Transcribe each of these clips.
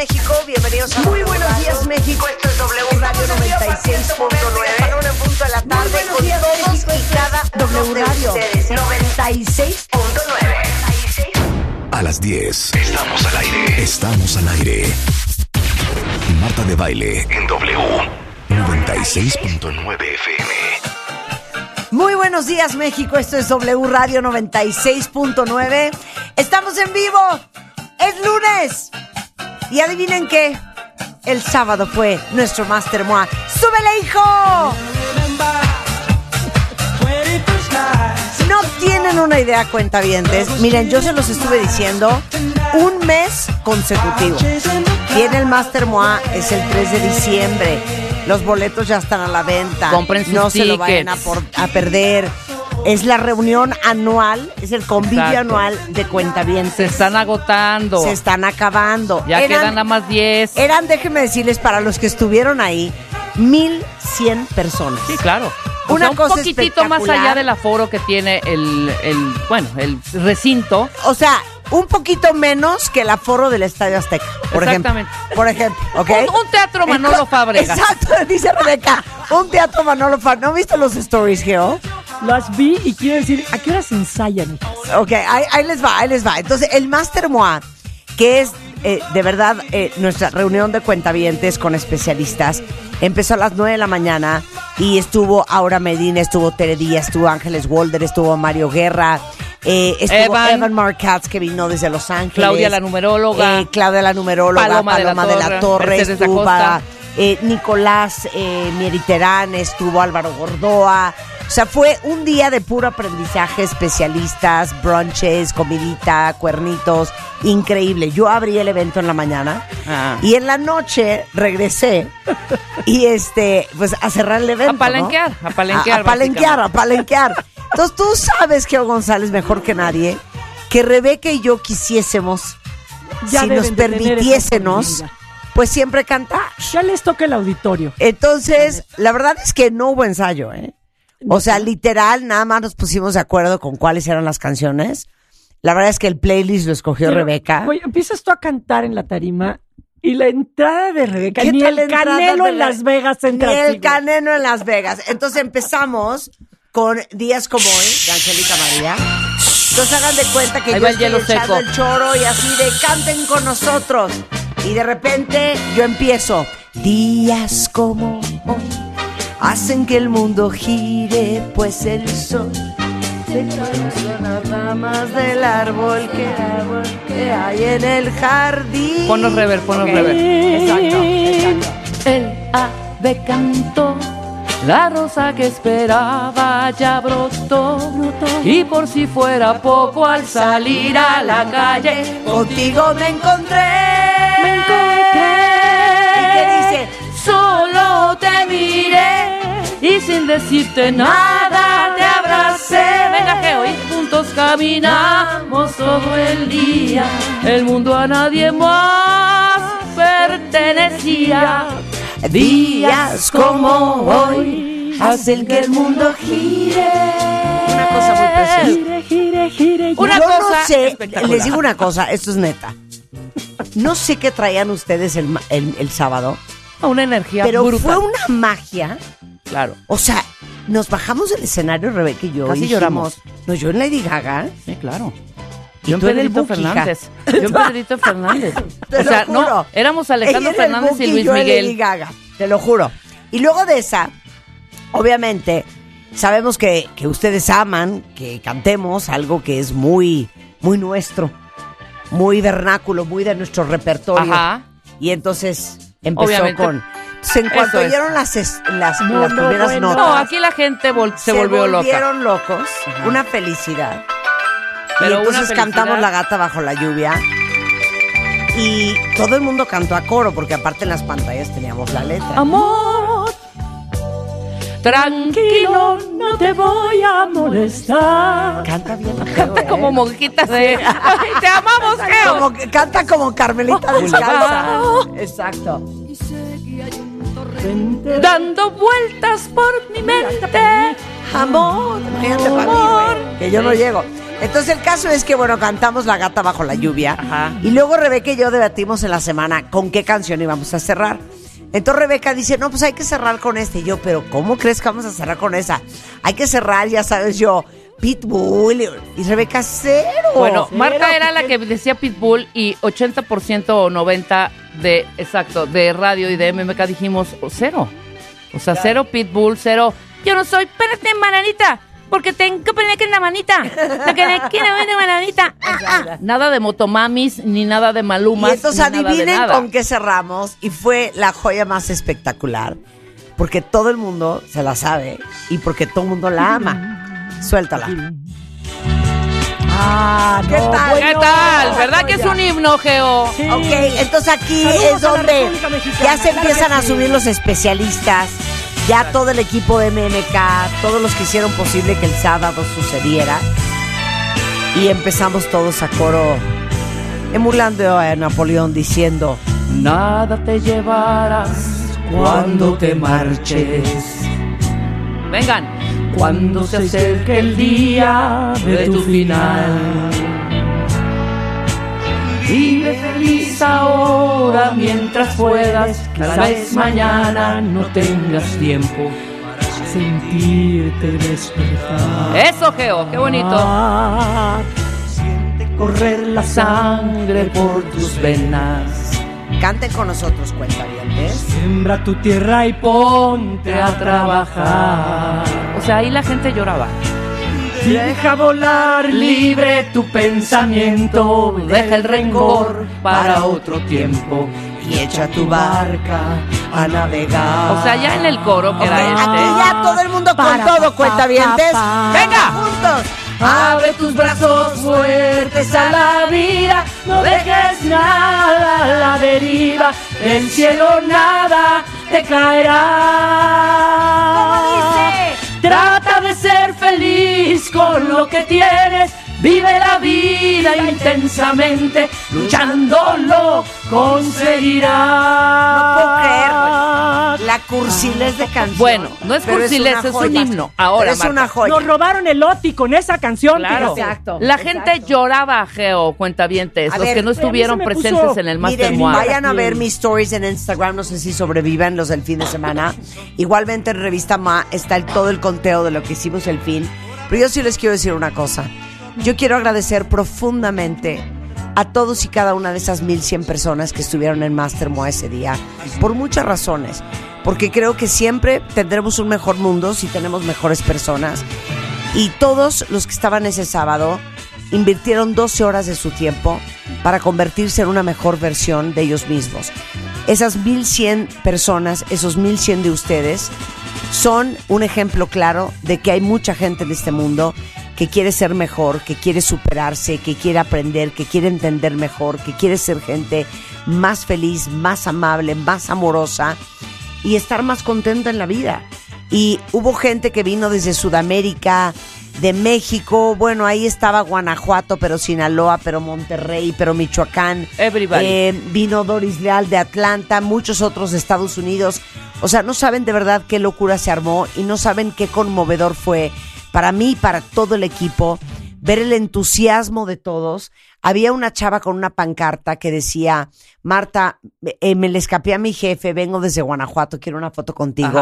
México, bienvenidos a Muy buenos días, México. Esto es W Radio 96.9. Para un punto de la tarde buenos con días, todos México. y cada W Radio ustedes. 96.9. A las 10. Estamos al aire. Estamos al aire. Marta de baile en W. 96.9 FM. Muy buenos días, México. Esto es W Radio 96.9. Estamos en vivo. Es lunes. Y adivinen qué. El sábado fue nuestro Master Moa. ¡Súbele, hijo! No tienen una idea, cuentavientes. Miren, yo se los estuve diciendo un mes consecutivo. Viene el Master Moa, es el 3 de diciembre. Los boletos ya están a la venta. Compren sus No se lo vayan a, tickets. por- a perder. Es la reunión anual, es el convivio Exacto. anual de Se cuentavientes. están agotando. Se están acabando. Ya Eran- quedan nada más 10. Eran, déjenme decirles, para los que estuvieron ahí, 1100 personas. Sí, claro. O Una sea, un cosa poquitito más allá del aforo que tiene el, el, bueno, el recinto. O sea, un poquito menos que el aforo del Estadio Azteca, por ejemplo. Exactamente. Por ejemplo, ¿ok? Un, un teatro Manolo Fábregas. Exacto, dice Rebeca. Un teatro Manolo Fábregas. ¿No viste los stories, Geo? Las vi y quiero decir, ¿a qué hora se ensayan, hijas? Ok, ahí, ahí les va, ahí les va. Entonces, el Master Moa, que es eh, de verdad eh, nuestra reunión de cuentavientes con especialistas, empezó a las 9 de la mañana y estuvo Aura Medina, estuvo Tere Díaz, estuvo Ángeles Walder, estuvo Mario Guerra, eh, estuvo Evan. Evan, Marcatz, que vino desde Los Ángeles. Claudia la numeróloga. eh, Claudia la numeróloga, Paloma de la de la, Torre, Mercedes estuvo eh, Nicolás eh, Mieriterán, estuvo Álvaro Gordoa. O sea, fue un día de puro aprendizaje, especialistas, brunches, comidita, cuernitos, increíble. Yo abrí el evento en la mañana Ah. y en la noche regresé y este, pues a cerrar el evento. A palenquear, ¿no? a palenquear, A, a palenquear, a palenquear. Entonces tú sabes, Geo González, mejor que nadie, que Rebeca y yo quisiésemos, Ya si nos permitiésemos, pues siempre cantar. Ya les toca el auditorio. Entonces, la verdad es que no hubo ensayo, ¿eh? O sea, literal, nada más nos pusimos de acuerdo con cuáles eran las canciones. La verdad es que el playlist lo escogió Pero, Rebeca. Oye, empiezas tú a cantar en la tarima y la entrada de Rebeca, ¿Qué ni tal el la entrada canelo en la- Las Vegas Ni entra el así, güey. caneno en Las Vegas. Entonces empezamos con Días como hoy, de Angélica María. Entonces hagan de cuenta que Ahí yo el estoy echando seco. el choro y así de canten con nosotros. Y de repente yo empiezo. Días como hoy hacen que el mundo gire, pues el sol se cae con las ramas del árbol que, que hay en el jardín. Ponos rever, ponos Ok. rever. Exacto, exacto. El ave cantó, la rosa que esperaba ya brotó. Y por si fuera poco al salir a la calle, Contigo me encontré. Solo te miré y sin decirte nada te abracé. Venga, Geo, y juntos caminamos todo el día. El mundo a nadie más pertenecía. Días como hoy hacen que el mundo gire. Una cosa muy preciosa. Gire, gire, gire. Una Yo cosa no sé, les digo una cosa, esto es neta. No sé qué traían ustedes el- el sábado, Una energía pero brutal. fue una magia. Claro. O sea, nos bajamos del escenario, Rebeca y yo. Casi y dijimos, lloramos. No, yo en Lady Gaga. Sí, claro. Yo en Pedrito. Fernández. Yo en Pedrito Fernández. O sea, no, éramos Alejandro Fernández Buki y Luis yo en Lady Miguel. Gaga, te lo juro. Y luego de esa, obviamente, sabemos que, que ustedes aman que cantemos algo que es muy, muy nuestro, muy vernáculo, muy de nuestro repertorio. Ajá. Y entonces empezó Obviamente. con. Entonces, en cuanto es. oyeron las, es- las, No, las no, primeras bueno. notas, No, aquí la gente vol- se, volvió loca. volvieron locos, una felicidad. Pero y entonces felicidad. cantamos La gata bajo la lluvia. Y todo el mundo cantó a coro, porque aparte en las pantallas teníamos la letra. Amor, Tranquilo, no te voy a molestar. Canta bien. Canta ¿eh? como monjita de. ¡Ay, te amamos, Geo! Como canta como Carmelita descalza. Exacto. Dando vueltas por mi mente. Amor. Fíjate para mí, güey, que yo no llego. Entonces el caso es que, bueno, cantamos La gata bajo la lluvia. Ajá. Y luego Rebeca y yo debatimos en la semana con qué canción íbamos a cerrar. Entonces Rebeca dice, no, pues hay que cerrar con este. Y yo, pero ¿cómo crees que vamos a cerrar con esa? Hay que cerrar, ya sabes yo, Pitbull. Y Rebeca, cero. Bueno, Cero, Marta era la que decía Pitbull y 80% o 90% de, exacto, de radio y de MMK dijimos oh, cero. O sea, cero Pitbull, cero. Yo no soy, espérate, mananita, porque tengo que en la manita. La que le quiero ver de mananita. Ah, ah. Nada de motomamis, ni nada de y malumas. entonces ni nada de adivinen nada. con qué cerramos. Y fue la joya más espectacular. Porque todo el mundo se la sabe y porque todo el mundo la ama. Suéltala. Ah, ¿Qué no, tal? ¿Qué tal? ¿Verdad que es un himno, Geo? Sí. Ok, entonces aquí Saludos es la donde ya se empiezan a sí. subir los especialistas, ya todo el equipo de MMK, todos los que hicieron posible que el sábado sucediera. Y empezamos todos a coro, emulando a Napoleón diciendo, Nada te llevarás cuando te marches. Vengan. Cuando se acerque el día de tu final. Vive feliz ahora mientras puedas. Tal vez mañana no tengas tiempo para Sentirte despertar. Eso, Geo, qué bonito. Siente correr la Sangre por tus venas. canten con nosotros, cuentavientes. Siembra tu tierra y Ponte a trabajar. O sea, ahí la gente lloraba. Deja volar Libre tu pensamiento, deja el rencor para otro tiempo Y echa tu barca a navegar. O sea, ya en el coro que Ok, era este. aquí ya todo el mundo con Para, todo, pa, cuentavientes. pa, pa. ¡Venga! ¡Juntos! Abre tus brazos fuertes a la vida, no dejes nada a la deriva, del cielo nada te caerá. Trata de ser feliz con lo que tienes, vive la vida intensamente, luchándolo conseguirás. No puedo creer, La cursilez de canción. Bueno, no es una es un himno. Ahora, es Marta. una joya. Nos robaron el Oti con esa canción. Claro. fíjate. La gente lloraba, Geo, cuentavientes, A los ver, que no estuvieron puso- presentes en el Master Miren, vayan a ver mis stories en Instagram, no sé si sobrevivan los del fin de semana. Igualmente en Revista Ma está el- todo el conteo de lo que hicimos el fin. Pero yo sí les quiero decir una cosa. Yo quiero agradecer profundamente a todos y cada una de esas 1100 personas que estuvieron en Master Moa ese día, por muchas razones. Porque creo que siempre tendremos un mejor mundo si tenemos mejores personas. Y todos los que estaban ese sábado invirtieron 12 horas de su tiempo para convertirse en una mejor versión de ellos mismos. Esas 1100 personas, esos 1100 de ustedes, son un ejemplo claro de que hay mucha gente en este mundo que quiere ser mejor, que quiere superarse, que quiere aprender, que quiere entender mejor, que quiere ser gente más feliz, más amable, más amorosa y estar más contenta en la vida. Y hubo gente que vino desde Sudamérica, de México, bueno, ahí estaba Guanajuato, pero Sinaloa, pero Monterrey, pero Michoacán. Everybody. Eh, vino Doris Leal de Atlanta, muchos otros de Estados Unidos. O sea, no saben de verdad qué locura se armó y no saben qué conmovedor fue para mí y para todo el equipo ver el entusiasmo de todos. Había una chava con una pancarta que decía, Marta, eh, me le escapé a mi jefe, vengo desde Guanajuato, quiero una foto contigo.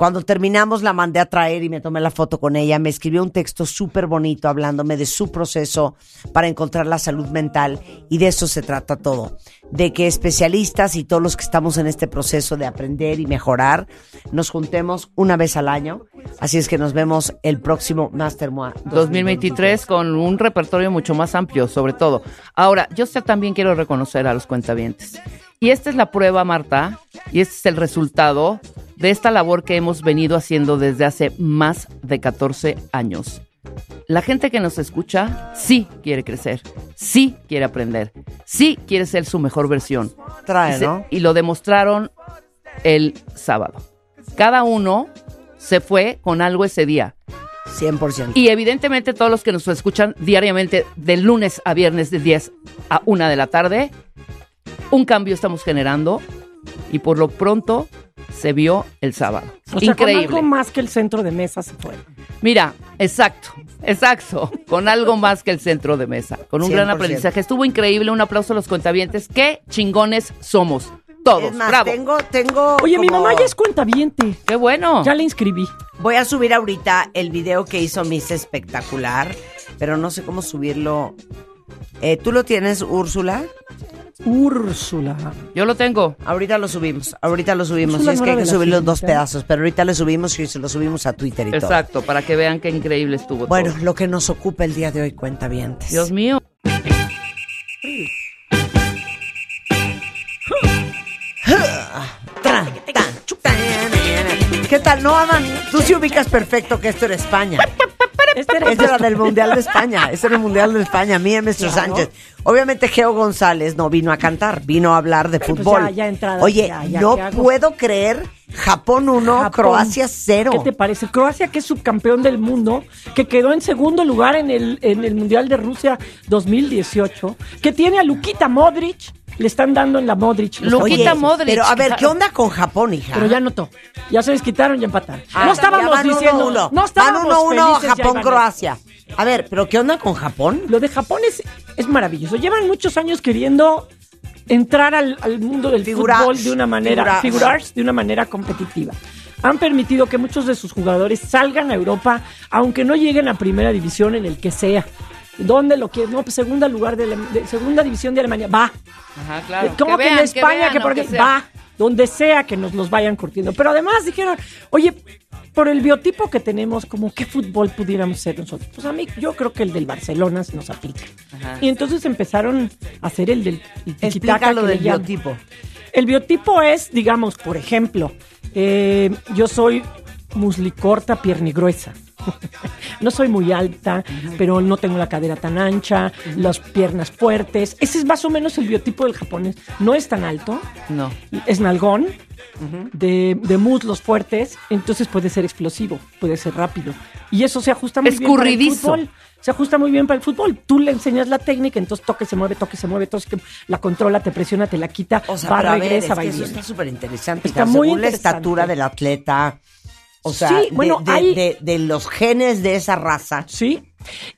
Cuando terminamos la mandé a traer y me tomé la foto con ella. Me escribió un texto súper bonito hablándome de su proceso para encontrar la salud mental y de eso se trata todo. De que especialistas y todos los que estamos en este proceso de aprender y mejorar nos juntemos una vez al año. Así es que nos vemos el próximo Master Moa 2023 con un repertorio mucho más amplio, sobre todo. Ahora, yo también quiero reconocer a los cuentavientes. Y esta es la prueba, Marta, y este es el resultado de esta labor que hemos venido haciendo desde hace más de 14 años. La gente que nos escucha sí quiere crecer, sí quiere aprender, sí quiere ser su mejor versión. Trae, Y se- ¿no? y lo demostraron el sábado. Cada uno se fue con algo ese día. 100%. Y evidentemente todos los que nos escuchan diariamente de lunes a viernes de 10 a 1 de la tarde, un cambio estamos generando y por lo pronto se vio el sábado. O sea, Increíble. con algo más que el centro de mesa se fue. Mira, exacto, exacto, con algo más que el centro de mesa, con un gran 100%. aprendizaje. Estuvo increíble, un aplauso a los cuentavientes. Qué chingones somos, todos. Es más, Bravo. tengo, tengo. Oye, mi mamá ya es cuentaviente. Qué bueno. Ya la inscribí. Voy a subir ahorita el video que hizo Miss Espectacular, pero no sé cómo subirlo. Eh, ¿Tú lo tienes, Úrsula? Úrsula. Yo lo tengo. Ahorita lo subimos, ahorita lo subimos. Sí, es que hay que subir los dos pedazos, pero ahorita lo subimos y se lo subimos a Twitter y todo. Exacto, para que vean qué increíble estuvo. Bueno, todo. lo que nos ocupa el día de hoy, cuenta bien. Dios mío. ¿Qué tal? No, Aman, tú sí ubicas perfecto que esto era España. Este era Este era del Mundial de España. Este era el Mundial de España. Mía, Mr. Claro. Sánchez. Obviamente, Geo González no vino a cantar, vino a hablar de Pues fútbol. ya, ya entrada, Oye, ya, ya, no puedo creer Japón 1, Japón. Croacia 0. ¿Qué te parece? Croacia, que es subcampeón del mundo, que quedó en segundo lugar en el, en el Mundial de Rusia 2018, que tiene a Luquita Modric, le están dando en la Modric. Luquita japoneses. Modric. Pero a ver, ¿qué onda con Japón, hija? Pero ya anotó. Ya se desquitaron y empataron. Ah, no estábamos van diciendo. uno. No estábamos Van 1-1 felices, ya iban a- Japón-Croacia. A ver, ¿pero qué onda con Japón? Lo de Japón es, es maravilloso. Llevan muchos años queriendo entrar al, al mundo del fútbol de una manera, Figurar. figurar de una manera competitiva. Han permitido que muchos de sus jugadores salgan a Europa, aunque no lleguen a primera división en el que sea. ¿Dónde lo quieren? No, pues segunda lugar de, la- de segunda división de Alemania. Va. Ajá, claro. ¿Cómo que, vean, en España? vean, Que, va. Donde sea que nos los vayan curtiendo. Pero además dijeron, oye, por el biotipo que tenemos, como qué fútbol pudiéramos ser nosotros. Pues a mí, yo creo que el del Barcelona se nos aplica. Ajá. Y entonces empezaron a hacer el del el que le del biotipo. El biotipo es, digamos, por ejemplo, eh, yo soy muslicorta, piernigruesa. no soy muy alta, pero no tengo la cadera tan ancha, las piernas fuertes. Ese es más o menos el biotipo del japonés. No es tan alto, No. es nalgón, de, de muslos fuertes, entonces puede ser explosivo, puede ser rápido. Y eso se ajusta muy bien para el fútbol. Se ajusta muy bien para el fútbol. Tú le enseñas la técnica, entonces toque, se mueve, toque, se mueve, toque, la controla, te presiona, te la quita, O sea, va, pero a ver, regresa, es va que y eso está súper interesante. Está muy según la estatura del atleta, o sea, Sí, bueno, de, hay- de- de los genes de esa raza, Sí.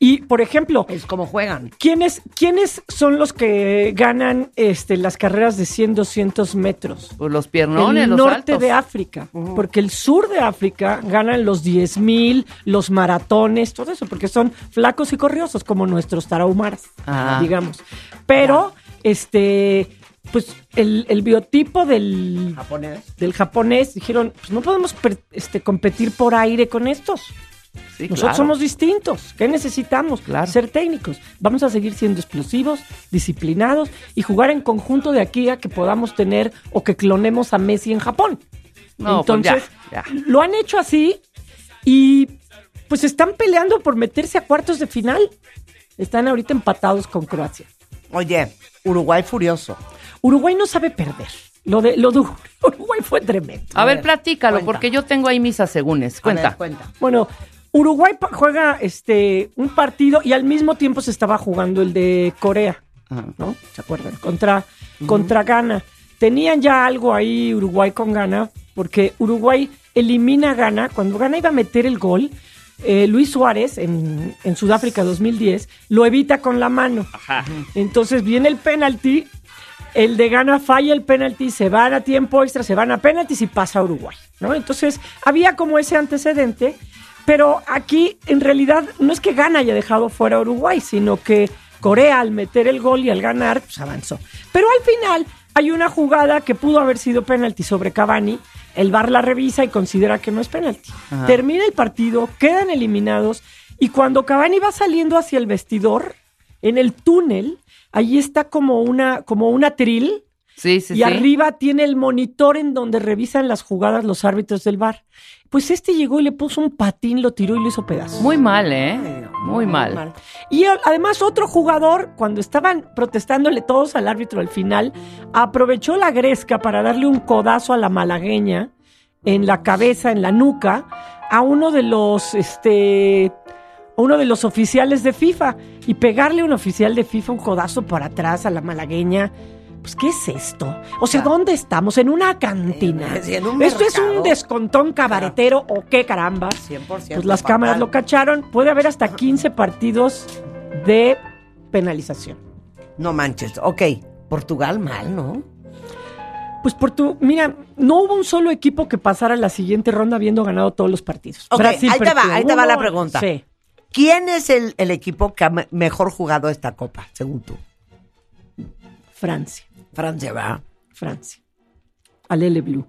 Y, por ejemplo, es como juegan. ¿quiénes, ¿quiénes son los que ganan este, las carreras de 100, 200 metros? Pues los piernones, el los norte altos. de África, porque el sur de África ganan los 10 mil, los maratones, todo eso, porque son flacos y corriosos como nuestros tarahumaras, Ah. digamos. Pero, este, pues el, el biotipo del, Japonés. del japonés dijeron, pues no podemos per- este, competir por aire con estos. Sí, Nosotros claro. somos distintos. ¿Qué necesitamos? Claro. Ser técnicos. Vamos a seguir siendo explosivos, disciplinados y jugar en conjunto de aquí a que podamos tener o que clonemos a Messi en Japón. No, pues Entonces, ya, ya. lo han hecho así y pues están peleando por meterse a cuartos de final. Están ahorita empatados con Croacia. Oye, Uruguay furioso. Uruguay no sabe perder. Lo de, lo de Uruguay fue tremendo. A, A ver, ver, platícalo, cuenta. porque yo tengo ahí mis asegúnes. Cuenta. ver, cuenta. Bueno, Uruguay juega este un partido y al mismo tiempo se estaba jugando el de Corea, Ajá. ¿no? ¿Se acuerdan? Contra, contra Ghana. Tenían ya algo ahí Uruguay con Ghana, porque Uruguay elimina a Ghana. Cuando Ghana iba a meter el gol, eh, Luis Suárez en, en Sudáfrica 2010 lo evita con la mano. Entonces viene el penalti, el de Ghana falla el penalti, se van a tiempo extra, se van a penaltis y pasa a Uruguay, ¿no? Entonces había como ese antecedente, pero aquí en realidad no es que Ghana haya dejado fuera a Uruguay, sino que Corea al meter el gol y al ganar, pues avanzó. Pero al final hay una jugada que pudo haber sido penalti sobre Cavani, el VAR la revisa y considera que no es penalti. Ajá. Termina el partido, quedan eliminados y cuando Cavani va saliendo hacia el vestidor, en el túnel, ahí está como una, como un atril Sí, sí, y sí. arriba tiene el monitor en donde revisan las jugadas los árbitros del bar. Pues este llegó y le puso un patín, lo tiró y lo hizo pedazos. Muy mal, ¿eh? Muy mal. Y además otro jugador, cuando estaban protestándole todos al árbitro al final, aprovechó la gresca para darle un codazo a la malagueña en la cabeza, en la nuca, a uno de los, este, a uno de los oficiales de FIFA y pegarle a un oficial de FIFA un codazo por atrás a la malagueña. pues, ¿qué es esto? O sea, ¿dónde estamos? ¿En una cantina? En- en un ¿Esto es un descontón cabaretero o qué caramba? 100%. Pues las cámaras lo cacharon. Puede haber hasta 15 partidos de penalización. No manches. Ok, Portugal mal, ¿no? Pues por tu, mira, no hubo un solo equipo que pasara a la siguiente ronda habiendo ganado todos los partidos. Ok, ahí te va, ahí te va la pregunta. Sí. ¿Quién es el, el equipo que ha me- mejor jugado esta copa, según tú? Francia, Francia, va. Francia. Alele Blue.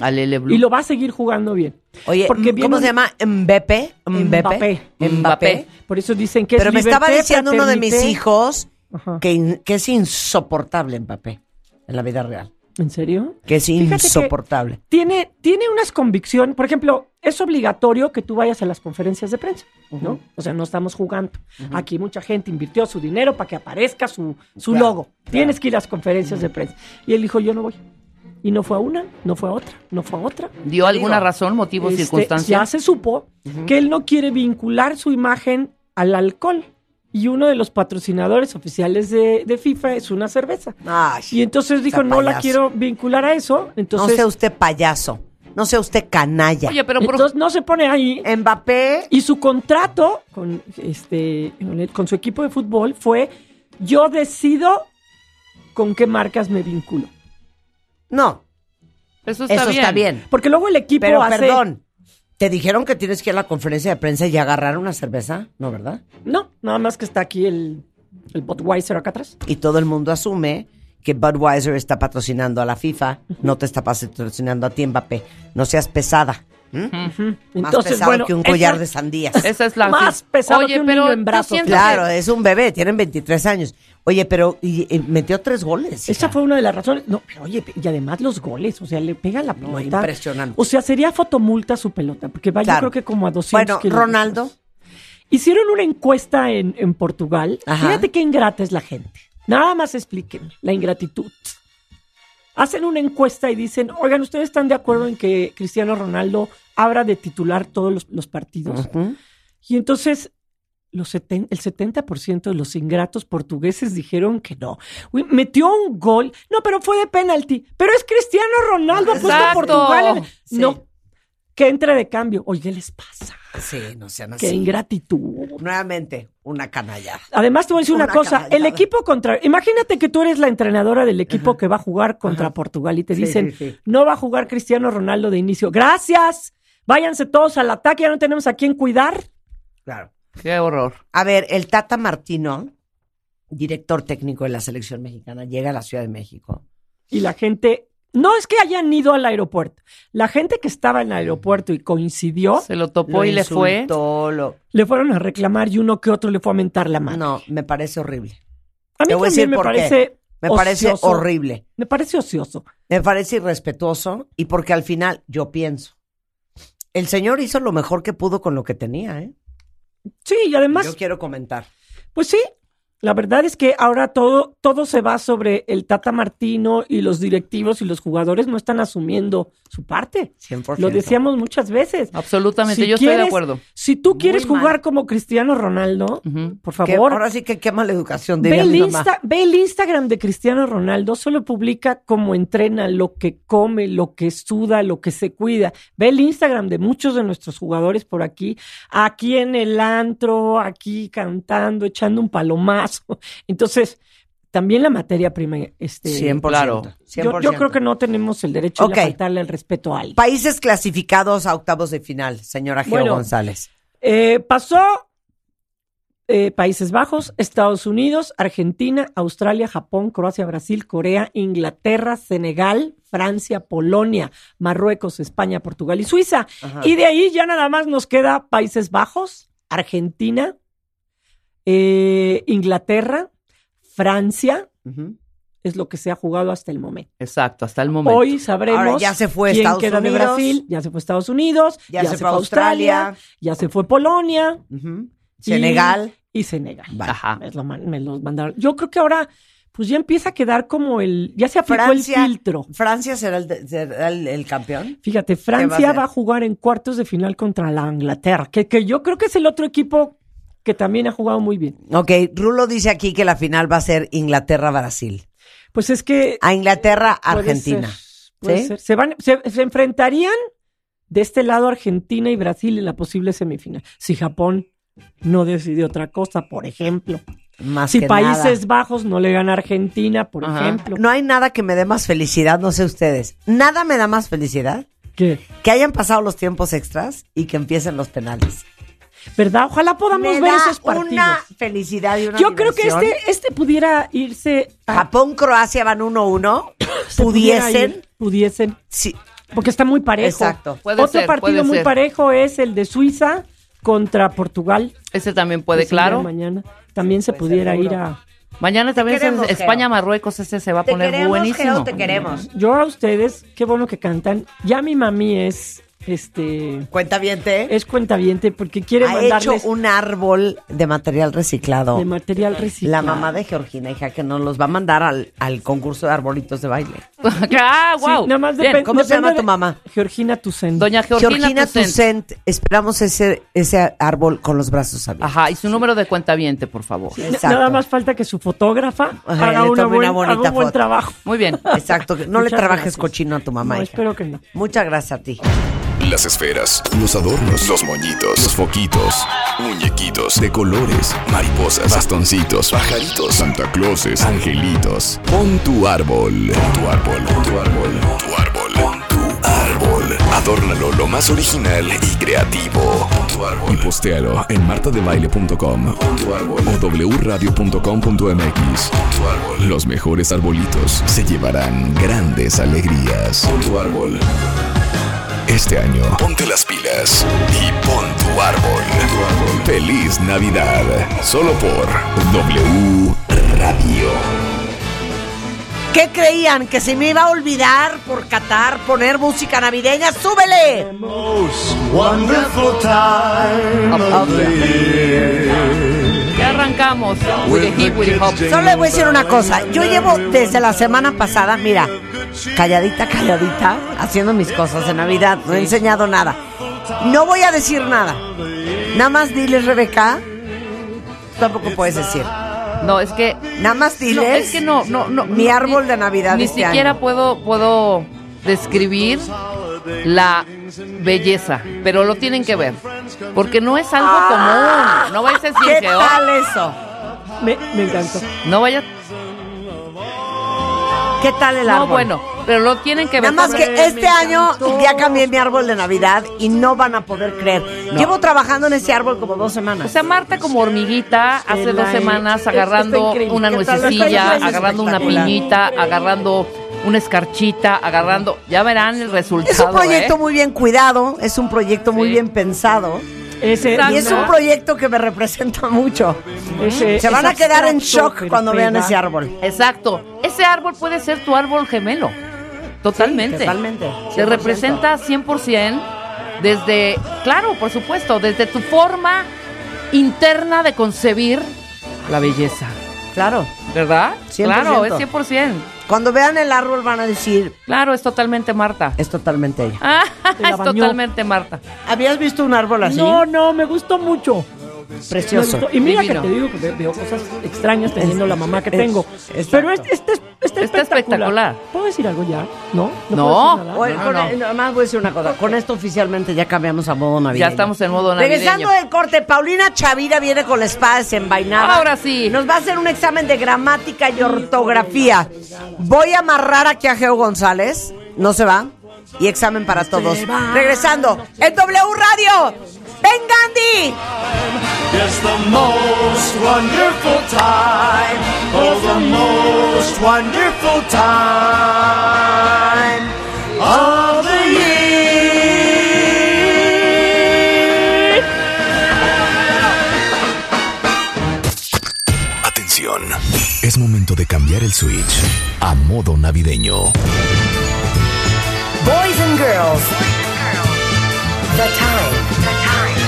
Alele Blue. Y lo va a seguir jugando bien. Oye, Porque ¿cómo viene se llama? Mbappé. Mbappé. Mbappé. Por eso dicen que Pero es me estaba diciendo uno de mis hijos que, que es insoportable Mbappé en la vida real. ¿En serio? Que es Fíjate que insoportable. tiene, tiene unas convicciones. Por ejemplo, es obligatorio que tú vayas a las conferencias de prensa, ¿no? O sea, no estamos jugando. Aquí mucha gente invirtió su dinero para que aparezca su, su Claro, logo. Tienes que ir a las conferencias de prensa. Y él dijo, yo no voy. Y no fue a una, no fue a otra, no fue a otra. ¿Dio alguna Digo, razón, motivo, Este, circunstancia? Ya se supo que él no quiere vincular su imagen al alcohol. Y uno de los patrocinadores oficiales de, de FIFA es una cerveza. Ay, Y entonces dijo, no la quiero vincular a eso. no Entonces, sea usted payaso. No sea usted canalla. Oye, pero por- entonces no se pone ahí. Mbappé. Y su contrato con, este, con su equipo de fútbol fue, yo decido con qué marcas me vinculo. No, eso está eso bien. está bien. Porque luego el equipo Pero hace... perdón, ¿te dijeron que tienes que ir a la conferencia de prensa y agarrar una cerveza? No, ¿verdad? No, nada más que está aquí el, el Budweiser acá atrás. Y todo el mundo asume que Budweiser está patrocinando a la FIFA, no te está patrocinando a ti, Mbappé. No seas pesada. Más Entonces, pesado bueno, que un collar esa- de sandías. Esa es la Más pesado Oye, que un pero niño en brazos. Claro, que- es un bebé, tienen 23 años. Oye, pero y- y metió tres goles. Esa fue una de las razones. No, pero oye, y además los goles, o sea, le pega la No, pelota. impresionante. O sea, sería fotomulta su pelota, porque va Claro. yo creo que como a 200 Bueno, kilómetros. Ronaldo. Hicieron una encuesta en, en Portugal. Ajá. Fíjate qué ingrata es la gente. Nada más explíquenme la ingratitud. Hacen una encuesta y dicen, oigan, ¿ustedes están de acuerdo en que Cristiano Ronaldo abra de titular todos los, los partidos? Y entonces los seten- el 70% de los ingratos portugueses dijeron que no. Uy, metió un gol. No, pero fue de penalti. Pero es Cristiano Ronaldo, puesto a. Portugal. en- Sí. No, que entre de cambio. Oye, ¿qué les pasa? Sí, no sean Qué así. ingratitud. Nuevamente, una canalla. Además, te voy a decir una, Una cosa. El equipo contra. Imagínate que tú eres la entrenadora del equipo que va a jugar contra Ajá. Portugal y te Sí, dicen: sí, sí. no va a jugar Cristiano Ronaldo de inicio. Gracias. Váyanse todos al ataque. Ya no tenemos a quién cuidar. Claro. Qué horror. A ver, el Tata Martino, director técnico de la selección mexicana, llega a la Ciudad de México. Y la gente. No es que hayan ido al aeropuerto. La gente que estaba en el aeropuerto y coincidió, Se lo topó Lo y le fue. lo- le fueron a reclamar y uno que otro le fue a mentar la mano. No, me parece horrible. a mí te voy a también decir me por qué. parece. Me parece horrible. Me parece ocioso. Me parece irrespetuoso y porque al final yo pienso, el señor hizo lo mejor que pudo con lo que tenía, ¿eh? Sí, y además. yo quiero comentar. Pues sí, la verdad es que ahora todo, todo se va sobre el Tata Martino y los directivos y los jugadores no están asumiendo su parte. 100%. Lo decíamos muchas veces. Absolutamente, Si yo estoy de acuerdo. Si tú quieres jugar como Cristiano Ronaldo, por Que favor, ahora sí que qué mala educación, ve el, mi mamá. Insta- ve el Instagram de Cristiano Ronaldo, solo publica cómo entrena, lo que come, lo que suda, lo que se cuida. Ve el Instagram de muchos de nuestros jugadores por aquí, aquí en el antro, aquí cantando, echando un palomazo. Entonces, también la materia prima, este, 100%. Claro. 100%. Yo, yo creo que no tenemos el derecho Ok. de faltarle el respeto a alguien. Países clasificados a octavos de final, señora Geo Bueno. González. Eh, pasó eh, Países Bajos, Estados Unidos, Argentina, Australia, Japón, Croacia, Brasil, Corea, Inglaterra, Senegal, Francia, Polonia, Marruecos, España, Portugal y Suiza. Ajá. Y de ahí ya nada más nos queda Países Bajos, Argentina, eh, Inglaterra, Francia, es lo que se ha jugado hasta el momento. Exacto, hasta el momento. Hoy sabremos Ahora ya se fue quién Estados queda de Unidos. Brasil, ya se fue Estados Unidos, Ya se fue Australia. ya se fue Polonia y- Senegal. y Senegal. Vale. Ajá. Me, lo me los mandaron. Yo creo que ahora, pues ya empieza a quedar como el, ya se aplicó Francia, el filtro. Francia será el, de- será el- el campeón. Fíjate, va a Francia va a, jugar en cuartos de final contra la Inglaterra, que, que yo creo que es el otro equipo que también ha jugado muy bien. Ok, Rulo dice aquí que la final va a ser Inglaterra-Brasil. Pues es que A Inglaterra, puede Argentina. ser, puede ¿Sí? ser. Se, van, se, se enfrentarían de este lado Argentina y Brasil en la posible semifinal. Si Japón no decide otra cosa, por ejemplo. Más Si que Países nada. Bajos no le gana a Argentina, por Ajá. ejemplo. No hay nada que me dé más felicidad, no sé ustedes. Nada me da más felicidad ¿Qué? que hayan pasado los tiempos extras y que empiecen los penales. ¿Verdad? Ojalá podamos me ver da esos partidos. una felicidad y una Yo creo que diversión. este, este pudiera irse a... Japón-Croacia van 1-1. se pudiera Pudiesen. ir, pudiesen. Sí, Porque está muy parejo. Exacto. Puede Otro ser, partido puede muy ser. parejo es el de Suiza contra Portugal. Ese también puede, claro. Mañana también se pudiera ir a... Mañana también es queremos, Geo. España-Marruecos, ese se va a te poner queremos, buenísimo. Geo, te queremos. Yo a ustedes, qué bueno que cantan. Ya mi mami es, este, Cuenta bien, te. es cuentaviente porque quiere Ha hecho mandarles un árbol de material reciclado. de material La reciclado. mamá de Georgina, hija, que nos los va a mandar al, al concurso de arbolitos de baile. ah, Sí, wow. nada más Bien. ¿Cómo se llama tu mamá? Georgina Tucen. Doña Georgina, Georgina Tucent. Tucent, esperamos ese, ese árbol con los brazos abiertos. Ajá, y su número de cuentaviente, por favor. Exacto. Nada más falta que su fotógrafa Ajá, haga le una tome una buen- bonita haga un buen foto. trabajo. Muy bien. Exacto, no le trabajes gracias. cochino a tu mamá. No, hija. espero que no. Muchas gracias a ti. Las esferas, los adornos, los moñitos, los foquitos, muñequitos de colores, mariposas, bastoncitos, pajaritos, Santa Clauses, angelitos. Pon tu árbol, pon tu árbol, pon tu árbol, pon tu árbol, pon tu árbol. Adórnalo lo más original y creativo. Pon tu árbol. Y postéalo en martadebaile.com o wradio.com.mx. Los mejores arbolitos se llevarán grandes alegrías. Pon tu árbol. Este año, ponte las pilas y pon tu árbol. Feliz Navidad, solo por W Radio. ¿Qué creían? ¿Que se me iba a olvidar por Qatar poner música navideña? ¡Súbele! Wonderful time of the year. Ya arrancamos. With the hip, with the hop. Solo le voy a decir una cosa. Yo llevo desde la semana pasada, mira, calladita, calladita, haciendo mis cosas de Navidad. No he enseñado nada. No voy a decir nada. Nada más diles, Rebeca. Tampoco puedes decir. No, es que. Nada más No, diles. es que no, no, no. Mi ni- árbol de Navidad Ni este siquiera año. puedo, puedo describir la belleza, pero lo tienen que ver. Porque no es algo común. No vayas a decir ¿Qué que, oh, tal eso? Me, me encantó. no vayas. ¿Qué tal el árbol? No, bueno, pero lo tienen que ver. Nada más que este año ya cambié mi árbol de Navidad y no van a poder creer. Llevo trabajando en ese árbol como dos O semanas. sea, Marta como hormiguita hace dos semanas agarrando una nuececilla, agarrando una piñita, agarrando una escarchita, agarrando. Ya verán el resultado. Es un proyecto ¿eh? muy bien cuidado, es un proyecto muy bien pensado Ese, y es un proyecto que me representa mucho. ese- Se van a quedar en shock cuando vean ese árbol. Exacto. Ese árbol puede ser tu árbol gemelo. Totalmente. totalmente, Te 100%. representa 100% desde, claro, por supuesto, desde tu forma interna de concebir la belleza. Claro. ¿Verdad? 100%. Claro, es 100%. Cuando vean el árbol van a decir, Claro, es totalmente Marta. es totalmente ella. Ah, es bañó. totalmente Marta. ¿Habías visto un árbol así? No, no, me gustó mucho. Me Precioso. gustó. Y mira Divino. que te digo que veo cosas extrañas teniendo la mamá que es- tengo. Pero este, este, es- este Está espectacular. espectacular. ¿Puedo decir algo ya? ¿No? No. puedo decir nada? Oye, No, con- no. Nada más voy a decir una cosa. Con esto oficialmente ya cambiamos a modo navideño. Ya estamos en modo navideño. Regresando del corte, Paulina Chavira viene con la espada desenvainada. Ahora sí. Nos va a hacer un examen de gramática y ortografía. Voy a amarrar aquí a Geo González. No se va. Y examen para todos. Regresando, en W Radio. ¡Ven, Gandhi! It's the most wonderful time. Oh, the most wonderful time of the year. Atención, es momento de cambiar el switch a modo navideño. Boys and girls, the time, the time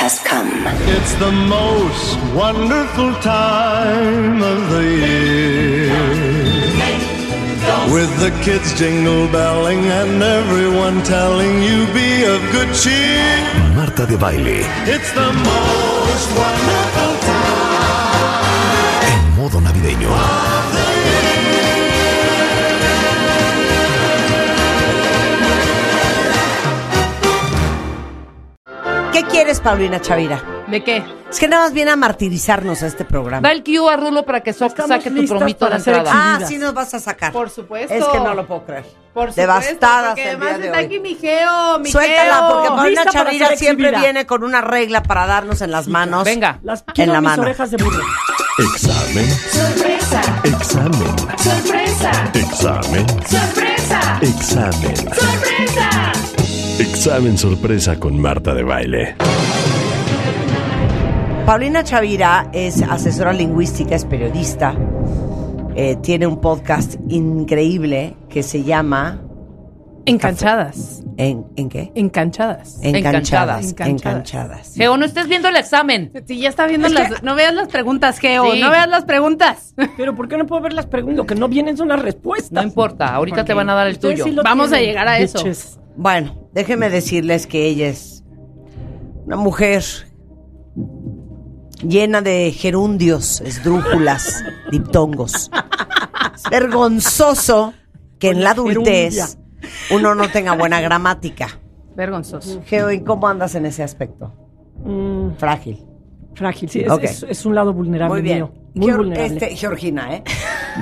has come. It's the most wonderful time of the year. With the kids jingle belling and everyone telling you be of good cheer. Marta de baile It's the most wonderful time. en modo navideño. Paulina Chavira? ¿De qué? Es que nada más viene a martirizarnos a este programa. Da el cue a Rulo para que so- Estamos saque tu promito de entrada. Ah, sí nos vas a sacar. Por supuesto. Es que no lo puedo creer. Por supuesto, Devastadas porque el además día de está hoy. aquí mi geo, mi Suéltala, geo. porque Paulina Lista para Chavira ser siempre exhibida. viene con una regla para darnos en las manos. Venga. Las quiero la mis mano. orejas de burro. Examen, Sorpresa, examen, sorpresa, examen, sorpresa, examen. sorpresa. Examen sorpresa con Marta de Baile. Paulina Chavira es asesora lingüística, es periodista. eh, tiene un podcast increíble que se llama Encanchadas. ¿En, ¿en qué? Encanchadas. Enganchadas. Encanchadas. Enganchadas. Geo, no estés viendo el examen. Sí, ya está viendo las... No veas las preguntas, Geo. Sí. No veas las preguntas. Pero ¿por qué no puedo ver las preguntas? Lo que no vienen son las respuestas. No importa, ahorita te van a dar el tuyo. sí Vamos a llegar a eso. bitches. Bueno, déjenme decirles que ella es una mujer llena de gerundios, esdrújulas, diptongos. Es vergonzoso que en la adultez uno no tenga buena gramática. Vergonzoso. Geo, ¿y cómo andas en ese aspecto? Mm, Frágil. frágil, sí. Es, Ok. es- es un lado vulnerable Muy bien. mío. Muy Geor- vulnerable. este, Georgina, ¿eh?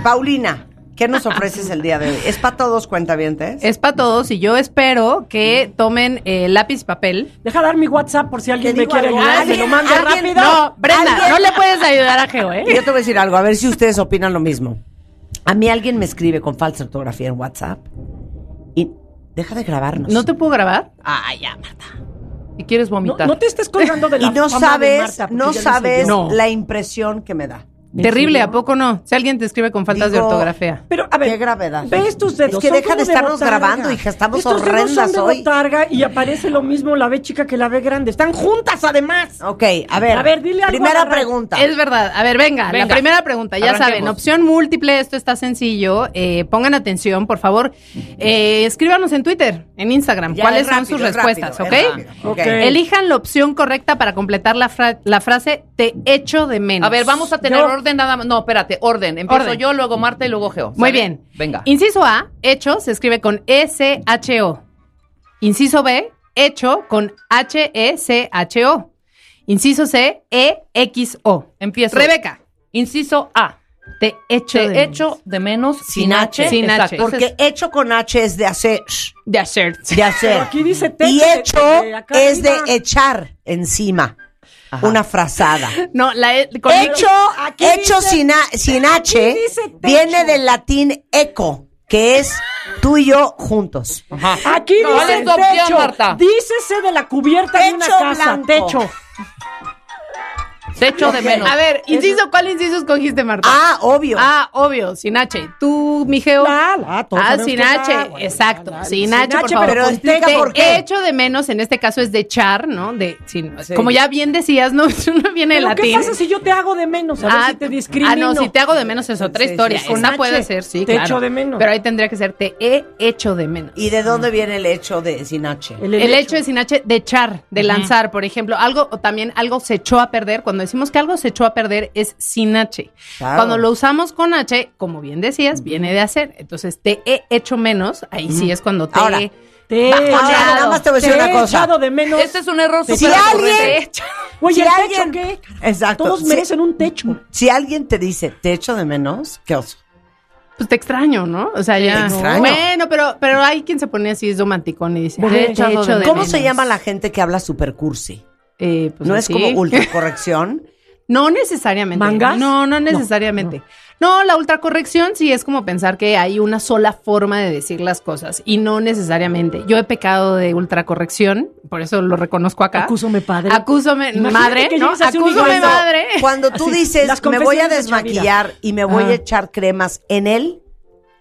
Paulina, ¿qué nos ofreces el día de hoy? ¿Es para todos cuentavientes? Es para todos y yo espero que tomen eh, lápiz y papel. Deja dar mi WhatsApp por si alguien me quiere algo, ayudar. Me ¿alguien- lo mande alguien- rápido. No, Brenda, ¿Alguien? no le puedes ayudar a Geo, ¿eh? Yo te voy a decir algo, a ver si ustedes opinan lo mismo. A mí alguien me escribe con falsa ortografía en WhatsApp deja de grabarnos. ¿No te puedo grabar? Ah, ya, Marta. Y quieres vomitar. no te estés colgando de la Y no fama de sabes, Marta, porque no sabes. No. la impresión que me da. ¿En Terrible? ¿a poco no? Si alguien te escribe con faltas Digo, de ortografía. Pero, a ver. Qué gravedad. ¿Ves tus dedos? Es que deja de estarnos botarga. grabando, hija, estamos Estos dedos horrendas son de hoy. botarga y aparece lo mismo la B chica que la B grande. Están juntas, además. Ok, a ver. A ver, dile algo Primera a pregunta. Es verdad. A ver, venga, Venga. la primera pregunta. Ya Arranquemos. saben, opción múltiple, esto está sencillo. Eh, pongan atención, por favor. Eh, escríbanos en Twitter, en Instagram, Ya, cuáles es son sus es respuestas, rápido, ¿ok? Elijan la opción correcta para completar la, fra- la frase te echo de menos. A ver, vamos a tener Yo- orden nada más. No, espérate, orden. Empiezo Orden. yo, luego Marta y luego Geo. Muy bien. Venga. Inciso A, hecho, se escribe con S-H-O. Inciso B, hecho con H-E-C-H-O. Inciso C, E-X-O. Empiezo. Rebeca, Inciso A. te echo Te de echo de menos sin, Sin H. H. Sin Exacto. H. Porque hecho con H es de hacer. De hacer. De hacer. Pero aquí dice techo y de- hecho de acá es de arriba. echar encima. Una frazada. No, la E- con Hecho, aquí hecho dice- sin, a- sin H dice techo. viene del latín eco, que es tú y yo juntos. Aquí ¿Cuál dice es tu opción, techo. Marta? Dícese de la cubierta de una Techo casa. blanco. Techo. Te echo de menos. A ver, inciso, ¿cuál inciso escogiste, Marta? Ah, obvio. Ah, obvio, sin H. Tú, Mijeo. La, la, todos Ah, sin es la, H, bueno, exacto. la, la, sin, sin H, por H, favor. pero Te por qué. echo de menos, en este caso es de char, ¿no? De, sin- Sí. Como ya bien decías, no, no viene el ¿Pero qué latín. pasa si yo te hago de menos? A ver si te discrimino. ah, no, si te hago de menos es otra Sí, historia. sí, sí. Esa Con puede ser, sí, te claro. echo de menos. Pero ahí tendría que ser te he hecho de menos. ¿Y de dónde viene el hecho de sin H? El, El hecho de sin H de echar, de lanzar, por ejemplo, algo o también algo se echó a perder. Cuando decimos que algo se echó a perder es sin H. Claro. Cuando lo usamos con H, como bien decías, viene de hacer. Entonces te he hecho menos. Ahí sí es cuando te Ahora, he Te he nada más te voy a decir te una he cosa. echado de menos. Este es un error Si alguien-. Oye, si ¿el alguien- techo qué? Exacto. Todos Si- merecen un techo. Si alguien te dice, te echo de menos, qué oso. Pues te extraño, ¿no? O sea, ya. extraño. Bueno, pero, pero hay quien se pone así, es romanticón y dice, te te de ¿Cómo menos. se llama la gente que habla super cursi? Eh, pues ¿No así. es como ultracorrección? No necesariamente. ¿Mangas? No, no necesariamente. No, la ultracorrección sí es como pensar que hay una sola forma de decir las cosas y no necesariamente. Yo he pecado de ultracorrección, por eso lo reconozco acá. Acúsome padre. Acúsome madre, ¿no? de- madre. Cuando tú Así, dices, me voy a de desmaquillar y me voy Ah. a echar cremas en él,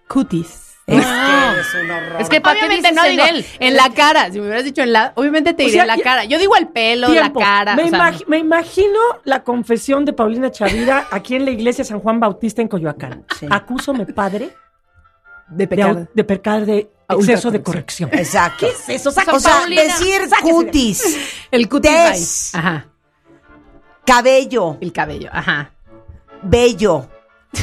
Cutis. Es Ah. que es un horror. Es que ¿para qué Obviamente dices no en digo él? en la cara. Si me hubieras dicho en la, obviamente te O diré en la ya- cara. Yo digo el pelo, Tiempo. la cara. Me, o sea, imagi- me imagino la confesión de Paulina Chavira aquí en la iglesia San Juan Bautista en Coyoacán. Sí. Acúsome padre de de, pecar. au- de pecar de exceso de corrección. Exacto. ¿Qué es eso? O sea, Paulina, decir sáquese. cutis, El cutis. Tez. Ajá. cabello, El cabello. Ajá. bello,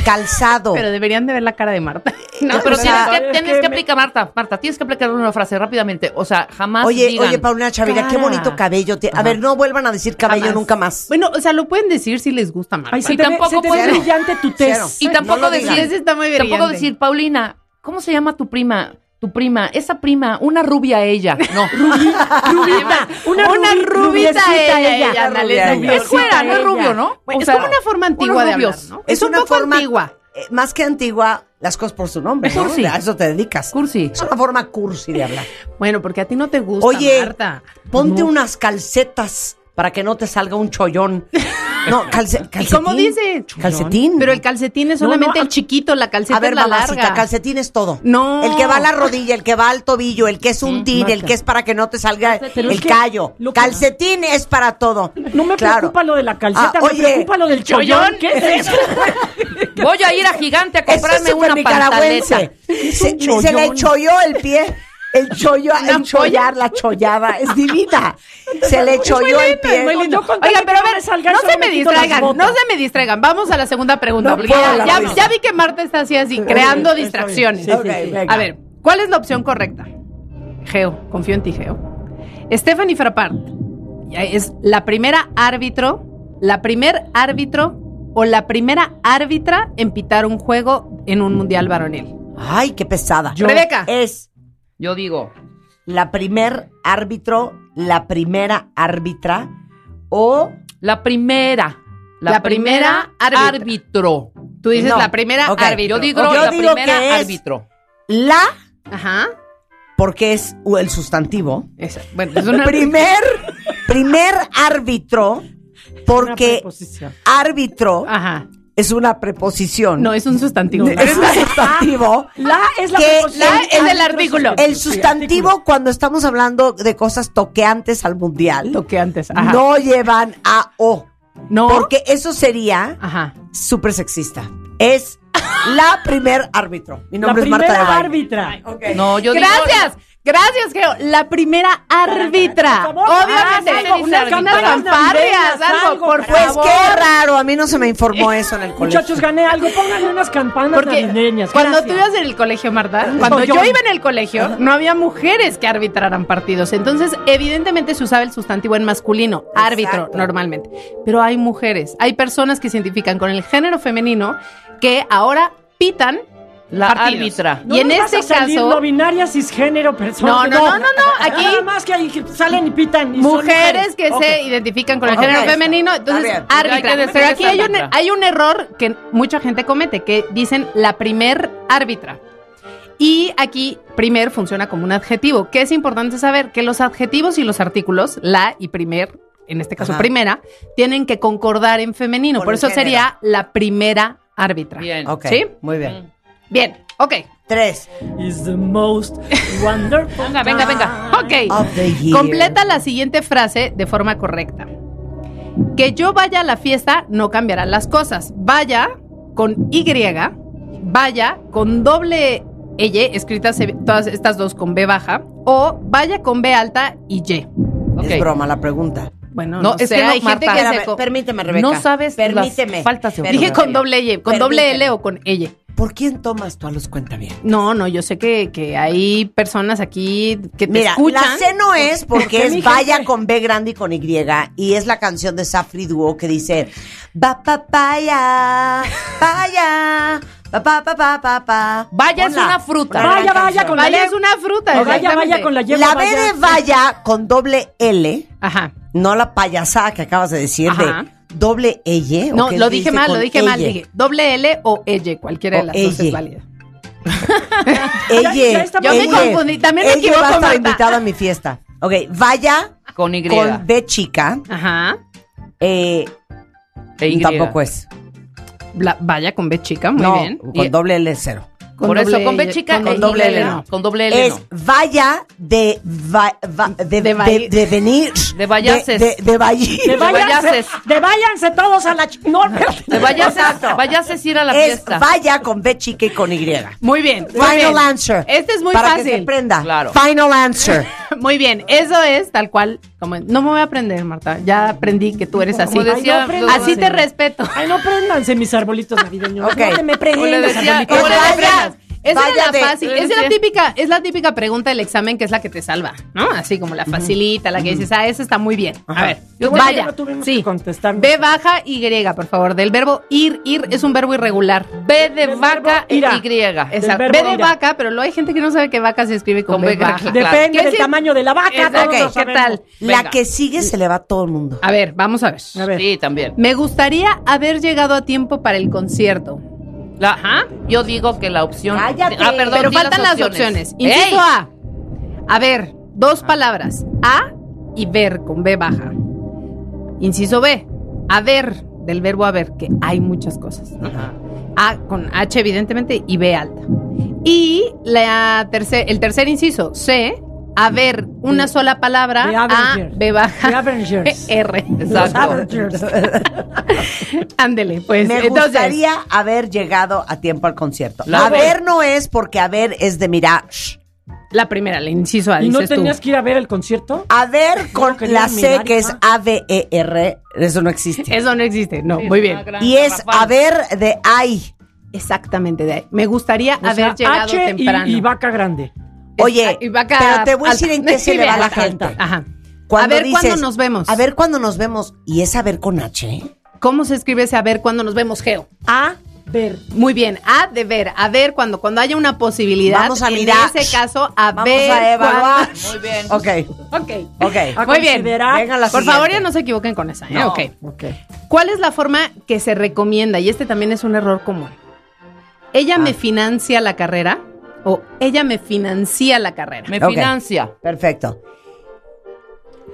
calzado. Pero deberían de ver la cara de Marta. No, pero O sea, tienes que, es tienes que que me- aplicar, Marta, Marta, tienes que aplicar una frase rápidamente. O sea, jamás Oye, digan, oye, Paulina Chavira, qué bonito cabello. A ver, no vuelvan a decir cabello Jamás. nunca más. Bueno, o sea, lo pueden decir si les gusta Marta. Ay, se Y te tampoco se te brillante tu Cero. tez. Y tampoco No decir, está muy tampoco brillante. decir, Paulina, ¿cómo se llama tu prima? Tu prima, esa prima, una rubia ella. No. Rubita, una, Una rubi- rubita ella, ella. rubia. Es fuera, no es rubio, ¿no? Bueno, O es como una forma antigua de hablar. Es un una poco forma- antigua. Eh, más que antigua, las cosas por su nombre, ¿no? Cursi. A eso te dedicas. Cursi. Es una forma cursi de hablar. Bueno, porque a ti no te gusta, Oye, Marta. ponte unas calcetas para que no te salga un chollón. No, calce- ¿Y calcetín. cómo dice? Calcetín. Pero el calcetín es No, solamente no, el chiquito, la calceta A ver, es la mamacita, larga. calcetín es todo. No. El que va a la rodilla, el que va al tobillo, el que es un tin, el que es para que no te salga Pero el callo. que- Calcetín es para todo. No me Claro. preocupa lo de la calceta, Ah, me oye, preocupa lo del chollón. ¿Qué es eso? Voy a ir a Gigante a comprarme una nicaragüense. pantaleta. Se, un se le cholló el pie. El chollo, el chollar, la chollada, es divina. Se le cholló el pie. de pero a ver, no se me distraigan, no se me distraigan. Vamos a la segunda pregunta. No porque puedo ya, vi que Marta está así, así, creando distracciones. Sí, sí. A ver, ¿cuál es la opción correcta? Geo, confío en ti, Geo. Stephanie Frappart es la primera árbitro, la primer árbitro o la primera árbitra en pitar un juego en un mundial varonil. Ay, qué pesada. Yo- Rebeca. Es Yo digo, la primer árbitro, la primera árbitra o la primera. La, La primera, primera árbitro. Tú dices No. la primera árbitro. Yo digo Yo la digo primera que es- árbitro. la, Ajá. porque es el sustantivo. Esa. Bueno, es una Primer, primer árbitro, porque árbitro Ajá. Es una preposición. No, es un sustantivo. es un sustantivo. La es la Que preposición. la es el artículo. El sustantivo, cuando estamos hablando de cosas toqueantes al mundial, Lo que antes. Ajá. no llevan a o. No. Porque eso sería Ajá. súper sexista. Es la primer árbitro. Mi La nombre es Marta de árbitra. No, yo digo. Gracias. Geo. La primera árbitra. Por favor, Obviamente. algo, unas fanfarrias, algo, algo, por Pues favor. qué raro, a mí no se me informó eso en el colegio. Muchachos, gané algo. Pónganle unas campanas Porque navideñas. cuando tú ibas en el colegio, Marta, cuando yo iba en el colegio, no había mujeres que arbitraran partidos. Entonces, evidentemente se usaba el sustantivo en masculino, árbitro, normalmente. Pero hay mujeres, hay personas que se identifican con el género femenino que ahora pitan La partidos. árbitra. No y en este a salir caso, no binaria, cisgénero, persona. No, no, no, no, no, aquí- Nada más que ahí salen y pitan. y son mujeres que se identifican con el género femenino, entonces árbitra. Hay Pero aquí hay un, hay un error que mucha gente comete, que dicen la primer árbitra. Y aquí primer funciona como un adjetivo, que es importante saber que los adjetivos y los artículos, la y primer, en este caso Ajá. primera, tienen que concordar en femenino. Por eso género. sería la primera árbitra. Bien. Ok, ¿Sí? muy bien. Bien, ok. Tres. Is the most wonderful. Venga, venga, venga. Ok. Of the year. Completa la siguiente frase de forma correcta. Que yo vaya a la fiesta no cambiará las cosas. Vaya con Y, vaya con doble Y, escritas todas estas dos con B baja, o vaya con B alta y Y. Es broma la pregunta. Bueno, No, no, es sé, que no, hay gente Marta. que se... Permíteme, Rebeca. No sabes las Permíteme. faltas de Permíteme. Dije con doble Y, con doble. L o con ella. ¿Por quién tomas tú a los cuentavientes? No, no, yo sé que, que hay personas aquí que te Mira, escuchan. la C no es porque es vaya gente? con B grande y con Y y es la canción de Safri Duo que dice va papaya, vaya, pa pa pa pa pa pa. Vaya es Ponla. una fruta. Una Vaya, vaya canción. con la Vaya es una fruta. Vaya, vaya con la Y. La B de vaya con doble L, Ajá. no la payasada que acabas de decir Ajá. de doble L. No, ¿o qué lo dije mal, lo dije mal. elle? Dije doble L o elle, cualquiera O de las dos elle. es válida. Está- Yo me ella- confundí, también me ella equivoco, va a estar Marta. invitada a mi fiesta. Ok, vaya Con Y. con B chica, Ajá. eh, Y. tampoco es. La- vaya con B chica, muy no, bien. con Y- doble L cero. Con Por eso, doble con B L- chica, con e doble L no. no. Con doble L es no. vaya de, va- va- de, De de, de venir. De vayaces. De, de, de. De váyanse, de todos a la... No, Exacto. vayas a ir a la es fiesta. vaya con B chica y con Y. Muy bien. muy Final bien. answer. Este es muy para fácil. que se prenda. Claro. Final answer. Muy bien, eso es tal cual. Como, no me voy a aprender, Marta. Ya aprendí que tú eres así. Como decía- Ay, no así te respeto. Ay, no préndanse mis arbolitos navideños. Ok. No te me Como le prendas, decía- arbolitos. ¿Cómo le? Esa vaya es de- la fácil, es la típica, es la típica pregunta del examen que es la que te salva, ¿no? Así como la facilita, la que dices, ah, esa está muy bien. Ajá. A ver, que vaya, no sí. B baja Y, por favor, del verbo ir, ir es un verbo irregular. B de Del vaca y Y. Exacto. B de vaca, pero luego hay gente que no sabe que vaca se escribe con, Con B baja. claro. Depende ¿Qué del tamaño de la vaca. Todos ¿qué tal? La que sigue se le va a todo el mundo. A ver, vamos a ver. A ver. Sí, también. Me gustaría haber llegado a tiempo para el concierto. La, ajá. Yo digo que la opción. Cállate. Ah, perdón. Pero faltan las opciones. Inciso ¡Ey! A. A ver, dos palabras. A y ver con B baja. Inciso B. A ver, del verbo haber, que hay muchas cosas. Ajá. A con H, evidentemente, y B alta. Y la tercer, el tercer inciso, C. A ver, una sola palabra. de A, Avengers. B baja. De Avengers. R. Exacto. Avengers. Ándele, pues. Me entonces, gustaría haber llegado a tiempo al concierto. La a ver no es porque a ver es de mirar. Shh. La primera, el inciso A, ¿Y no tú. tenías que ir a ver el concierto? A ver con la C que es. A-V-E-R, eso no existe. Eso no existe, no, muy bien. Y es a ver de ay. Exactamente de ahí. Me gustaría O haber sea, llegado H y- temprano. Y, vaca grande. Oye, Y vaca pero te voy a decir alta. en qué se le va a la gente. alta. Ajá. Cuando a ver dices, cuándo nos vemos. A ver cuándo nos vemos. Y es a ver con H. ¿Cómo se escribe ese a ver cuándo nos vemos, Geo? A ver. Muy bien, a de ver, a ver cuando cuando haya una posibilidad. Vamos a en mirar. ese caso, a Vamos ver. a evaluar. Muy bien. Ok, Ok. ok. A Muy bien. considerar. Venga la Por siguiente. favor, ya no se equivoquen con esa, ¿eh? No. Ok. Ok. ¿Cuál es la forma que se recomienda? Y este también es un error común. ¿Ella Ah. me financia la carrera? O ella me financia la carrera. Me financia. Perfecto.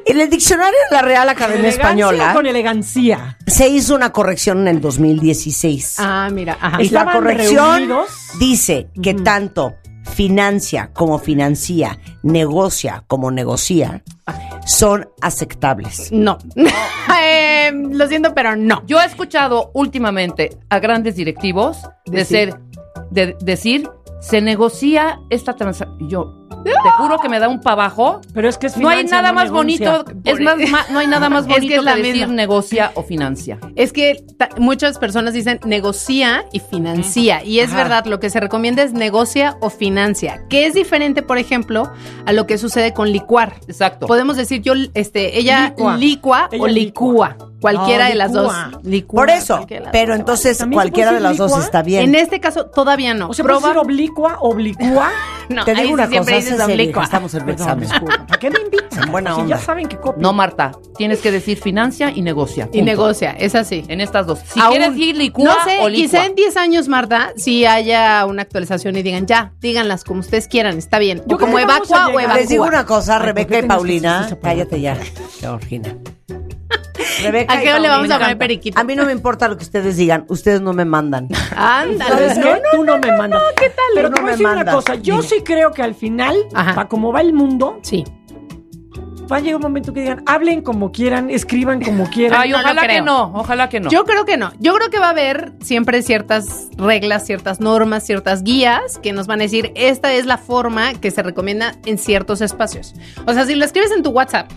En el diccionario de la Real Academia ¿Elegancia Española Con elegancia. se hizo una corrección en el 2016. Ah, mira, ajá. y la corrección reunidos. dice que tanto financia como financia, negocia como negocia, son aceptables. No. Eh, lo siento, pero no. Yo he escuchado últimamente a grandes directivos Decir. decir, de, decir se negocia esta transacción. Yo te juro que me da un pavajo. Pero es que es No hay nada no más negocia. bonito, es más, ma- no hay nada más Es que bonito que, la decir misma. negocia o financia. Es que ta- muchas personas dicen negocia y financia. Y es Ajá. verdad, lo que se recomienda es negocia o financia. Que es diferente, por ejemplo, a lo que sucede con licuar. Exacto. Podemos decir yo, este, ella Licua. licua, Ella o licúa. Cualquiera No, de las licúa. dos. Licúa, Por eso, cualquiera de las pero entonces ¿También se cualquiera de las decir dos licua? está bien. En este caso, todavía no. O sea, puede Proba- decir oblicua, oblicua. No, Te digo una cosa, es estamos en examen. ¿Para qué me invitan? Buena Si onda. ya saben que copio. No, Marta, tienes que decir financia y negocia. Y punto. negocia, es así. En estas dos. Si Aún- quieres decir licúa no sé, o licua. quizá en 10 años, Marta, si haya una actualización y digan, ya, díganlas como ustedes quieran, está bien. Yo o como a evacua o llegar. Les digo una cosa, Ay, ¿por Rebeca y Paulina, cállate ya, Georgina. Rebeca ¿A qué le vamos a poner periquito? A mí no me importa lo que ustedes digan, ustedes no me mandan. Ándale. ¿Sabes qué? Tú no me mandas. ¿qué tal? Pero Tú te no voy a me decir una cosa. Yo Dime. sí creo que al final, para como va el mundo, Sí. va a llegar un momento que digan, hablen como quieran, escriban como quieran. Ay, No ojalá que no, ojalá que no. Yo creo que no. Yo creo que va a haber siempre ciertas reglas, ciertas normas, ciertas guías que nos van a decir, esta es la forma que se recomienda en ciertos espacios. O sea, si lo escribes en tu WhatsApp,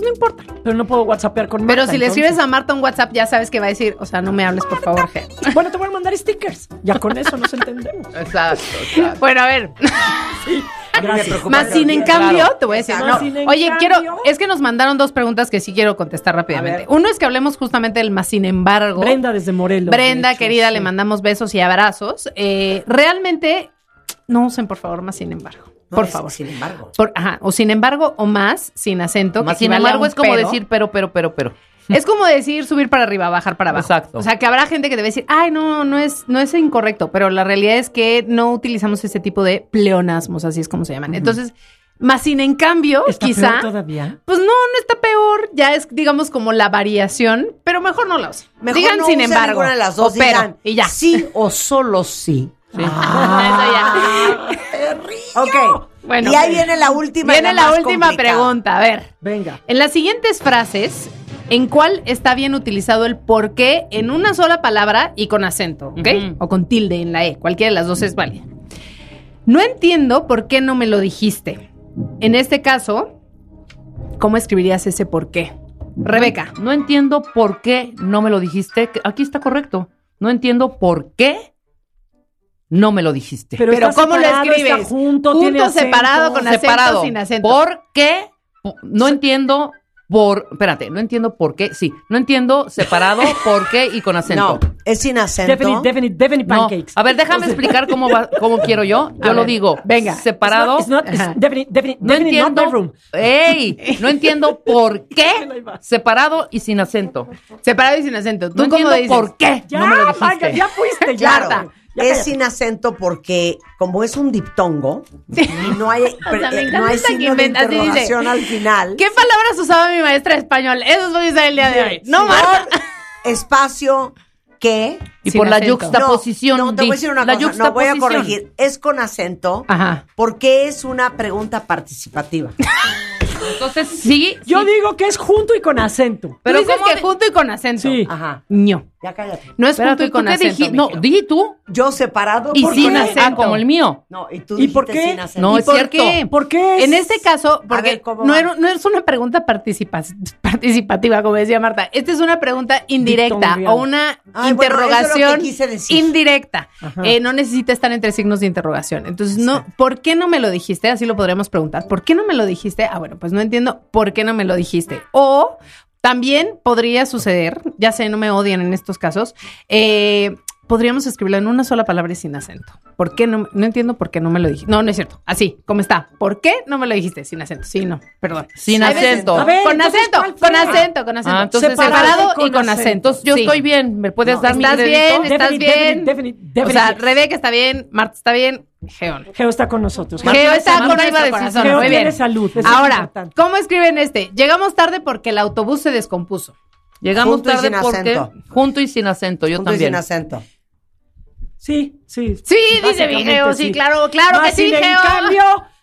pues no importa. Pero no puedo whatsappear con Pero Marta, si le entonces. escribes a Marta un WhatsApp, ya sabes que va a decir, o sea, no me hables, por favor. Bueno, te voy a mandar stickers. Ya con eso nos entendemos. Exacto, exacto. Bueno, a ver. Gracias. Más sin en cambio, Claro. te voy a decir, no. Oye, cambio. quiero, es que nos mandaron dos preguntas que sí quiero contestar rápidamente. Uno es que hablemos justamente del más sin embargo. Brenda desde Morelos. Brenda, de hecho, querida, sí. le mandamos besos y abrazos. Eh, realmente, no usen por favor más sin embargo. No, por es- favor. Sin embargo. Por- ajá, o sin embargo, o más, sin acento. Más que sin embargo, es como pero. decir pero, pero, pero, pero. Es como decir subir para arriba, bajar para abajo. Exacto. O sea, que habrá gente que debe decir, ay, no, no es, no es incorrecto, pero la realidad es que no utilizamos ese tipo de pleonasmos, así es como se llaman. Entonces, más sin en cambio, ¿Está quizá, peor todavía? pues no, no está peor, ya es, digamos, como la variación, pero mejor no la usen. Mejor Digan no sin usen embargo, de las dos, o pero, digan y ya. Sí o solo sí. Sí. Ah, Ok. Bueno, y ahí viene la última. Viene la última complicada. pregunta, a ver. Venga. En las siguientes frases, ¿en cuál está bien utilizado el por qué en una sola palabra y con acento, ok? O con tilde en la E, cualquiera de las dos es válida. No entiendo por qué no me lo dijiste. En este caso, ¿cómo escribirías ese por qué? Rebeca. No entiendo por qué no me lo dijiste. Aquí está correcto. No entiendo por qué no me lo dijiste. Pero, ¿cómo lo escribes? Está junto, tiene Junto, acento. separado, con acento, separado. sin acento. ¿Por qué? No entiendo por. Espérate, no entiendo por qué. Sí, no entiendo separado, por qué y con acento. No, es sin acento. Definite, definite, definite No. pancakes. A ver, déjame explicar cómo va, cómo quiero yo. Yo A lo ver, digo. venga. Separado. It's not, it's not- Ajá. it's definite, definite, no definite not entiendo. bedroom. ¡Ey! No entiendo por qué separado y sin acento. Separado y sin acento. ¿Tú No cómo entiendo dices? por qué Ya, no me lo dijiste. Manga, ya fuiste, ya. Claro, Ya es sin acento porque como es un diptongo y no hay, sea, me eh, no hay signo de así dice. interrogación al final. ¿Qué palabras usaba mi maestra de español? Eso voy a usar el día de hoy. No, Por Marta. espacio que Y Sin por la acento. yuxtaposición. No, no, te voy a decir una la cosa, no voy a corregir. Es con acento Ajá. porque es una pregunta participativa. Entonces, sí. Yo sí. digo que es junto y con acento. Pero Pero dices ¿cómo que de- junto y con acento. Sí. Ajá. No. Ya cállate. No es Espérate, junto y ¿tú con qué acento. No, di tú. Yo separado Y ¿por sin qué? acento. Ah, como el mío. No, y tú ¿Y por qué? sin acento. No, ¿Y es por cierto. qué? ¿Por qué es- En este caso, porque ver, ¿cómo no, era- no es una pregunta participa- participativa, como decía Marta. Esta es una pregunta indirecta o una Ay, bueno, eso es lo que interrogación quise decir. indirecta. Eh, no necesita estar entre signos de interrogación. Entonces, no, ¿por qué no me lo dijiste? Así lo podríamos preguntar. ¿Por qué no me lo dijiste? Ah, bueno, pues no entiendo por qué no me lo dijiste. O también podría suceder, ya sé, no me odian en estos casos, eh, podríamos escribirlo en una sola palabra y sin acento. ¿Por qué no? No entiendo por qué no me lo dijiste. No, no es cierto. Así, como está. ¿Por qué no me lo dijiste? Sin acento. Sí, no, perdón. Sin Hay acento. A ver, con entonces, acento, con acento, con acento. Ah, entonces separado, con y con acento. Entonces, yo Sí. estoy bien. ¿Me puedes No, dar mi Estás bien, estás Definite, bien. definite, definite, O sea. Rebeca está bien, Marta está bien, Geon. Geo está con nosotros. Marta, Geo está con iba a nuestro decir, corazón. Geo Muy tiene bien. salud, Ahora, importante. ¿cómo escriben este? Llegamos tarde porque el autobús se descompuso. Llegamos Junto y tarde sin porque acento. junto y sin acento, yo Punto y también. sin acento. Sí, sí. Sí, dice básicamente mi Geo, sí, claro, claro que sí, sin en cambio,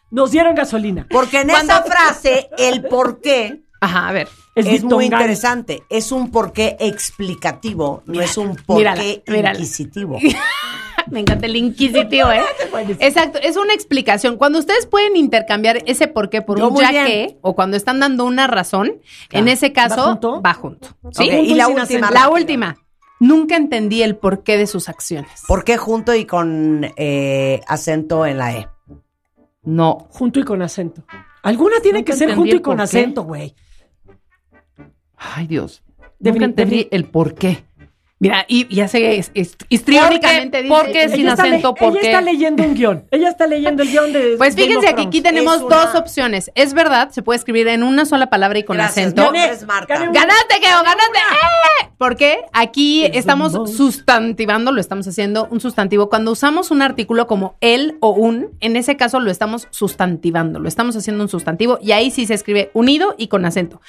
nos dieron gasolina. Porque en esa frase, el por qué Ajá, a ver. es, muy interesante. Es un porqué explicativo, no es un porqué mírala, mírala. inquisitivo. Me encanta el inquisitivo, ¿eh? Exacto, es una explicación. Cuando ustedes pueden intercambiar ese por qué por Yo un ya bien. que, o cuando están dando una razón, en ese caso, ¿Va junto? va junto. ¿Sí? Y y la última. La rápido. última. Nunca entendí el porqué de sus acciones. ¿Por qué junto y con eh, acento en la E? No. Junto y con acento. Alguna tiene Nunca que ser junto y con acento, güey. Ay, Dios. Nunca entendí el por qué. Mira, y ya sé, es, es- histriónicamente dice. ¿Por qué sin acento? ¿Por ella está leyendo un guion. Ella está leyendo el guion de. Pues fíjense que aquí tenemos una- dos opciones. Es verdad, se puede escribir en una sola palabra y con Gracias, acento. nombre es Marta. Gané un- ¡Ganaste, Geo! ¡Ganaste! ¡Eh! Porque aquí Es estamos sustantivando, lo estamos haciendo un sustantivo. Cuando usamos un artículo como el o un, en ese caso lo estamos sustantivando, lo estamos haciendo un sustantivo y ahí sí se escribe unido y con acento.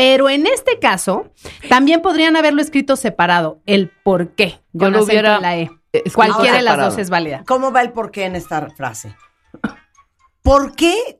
Pero en este caso, también podrían haberlo escrito separado, el por qué. Yo Con lo acento hubiera en la E. Cualquiera de las separado. dos es válida. ¿Cómo va el por qué en esta frase? ¿Por qué,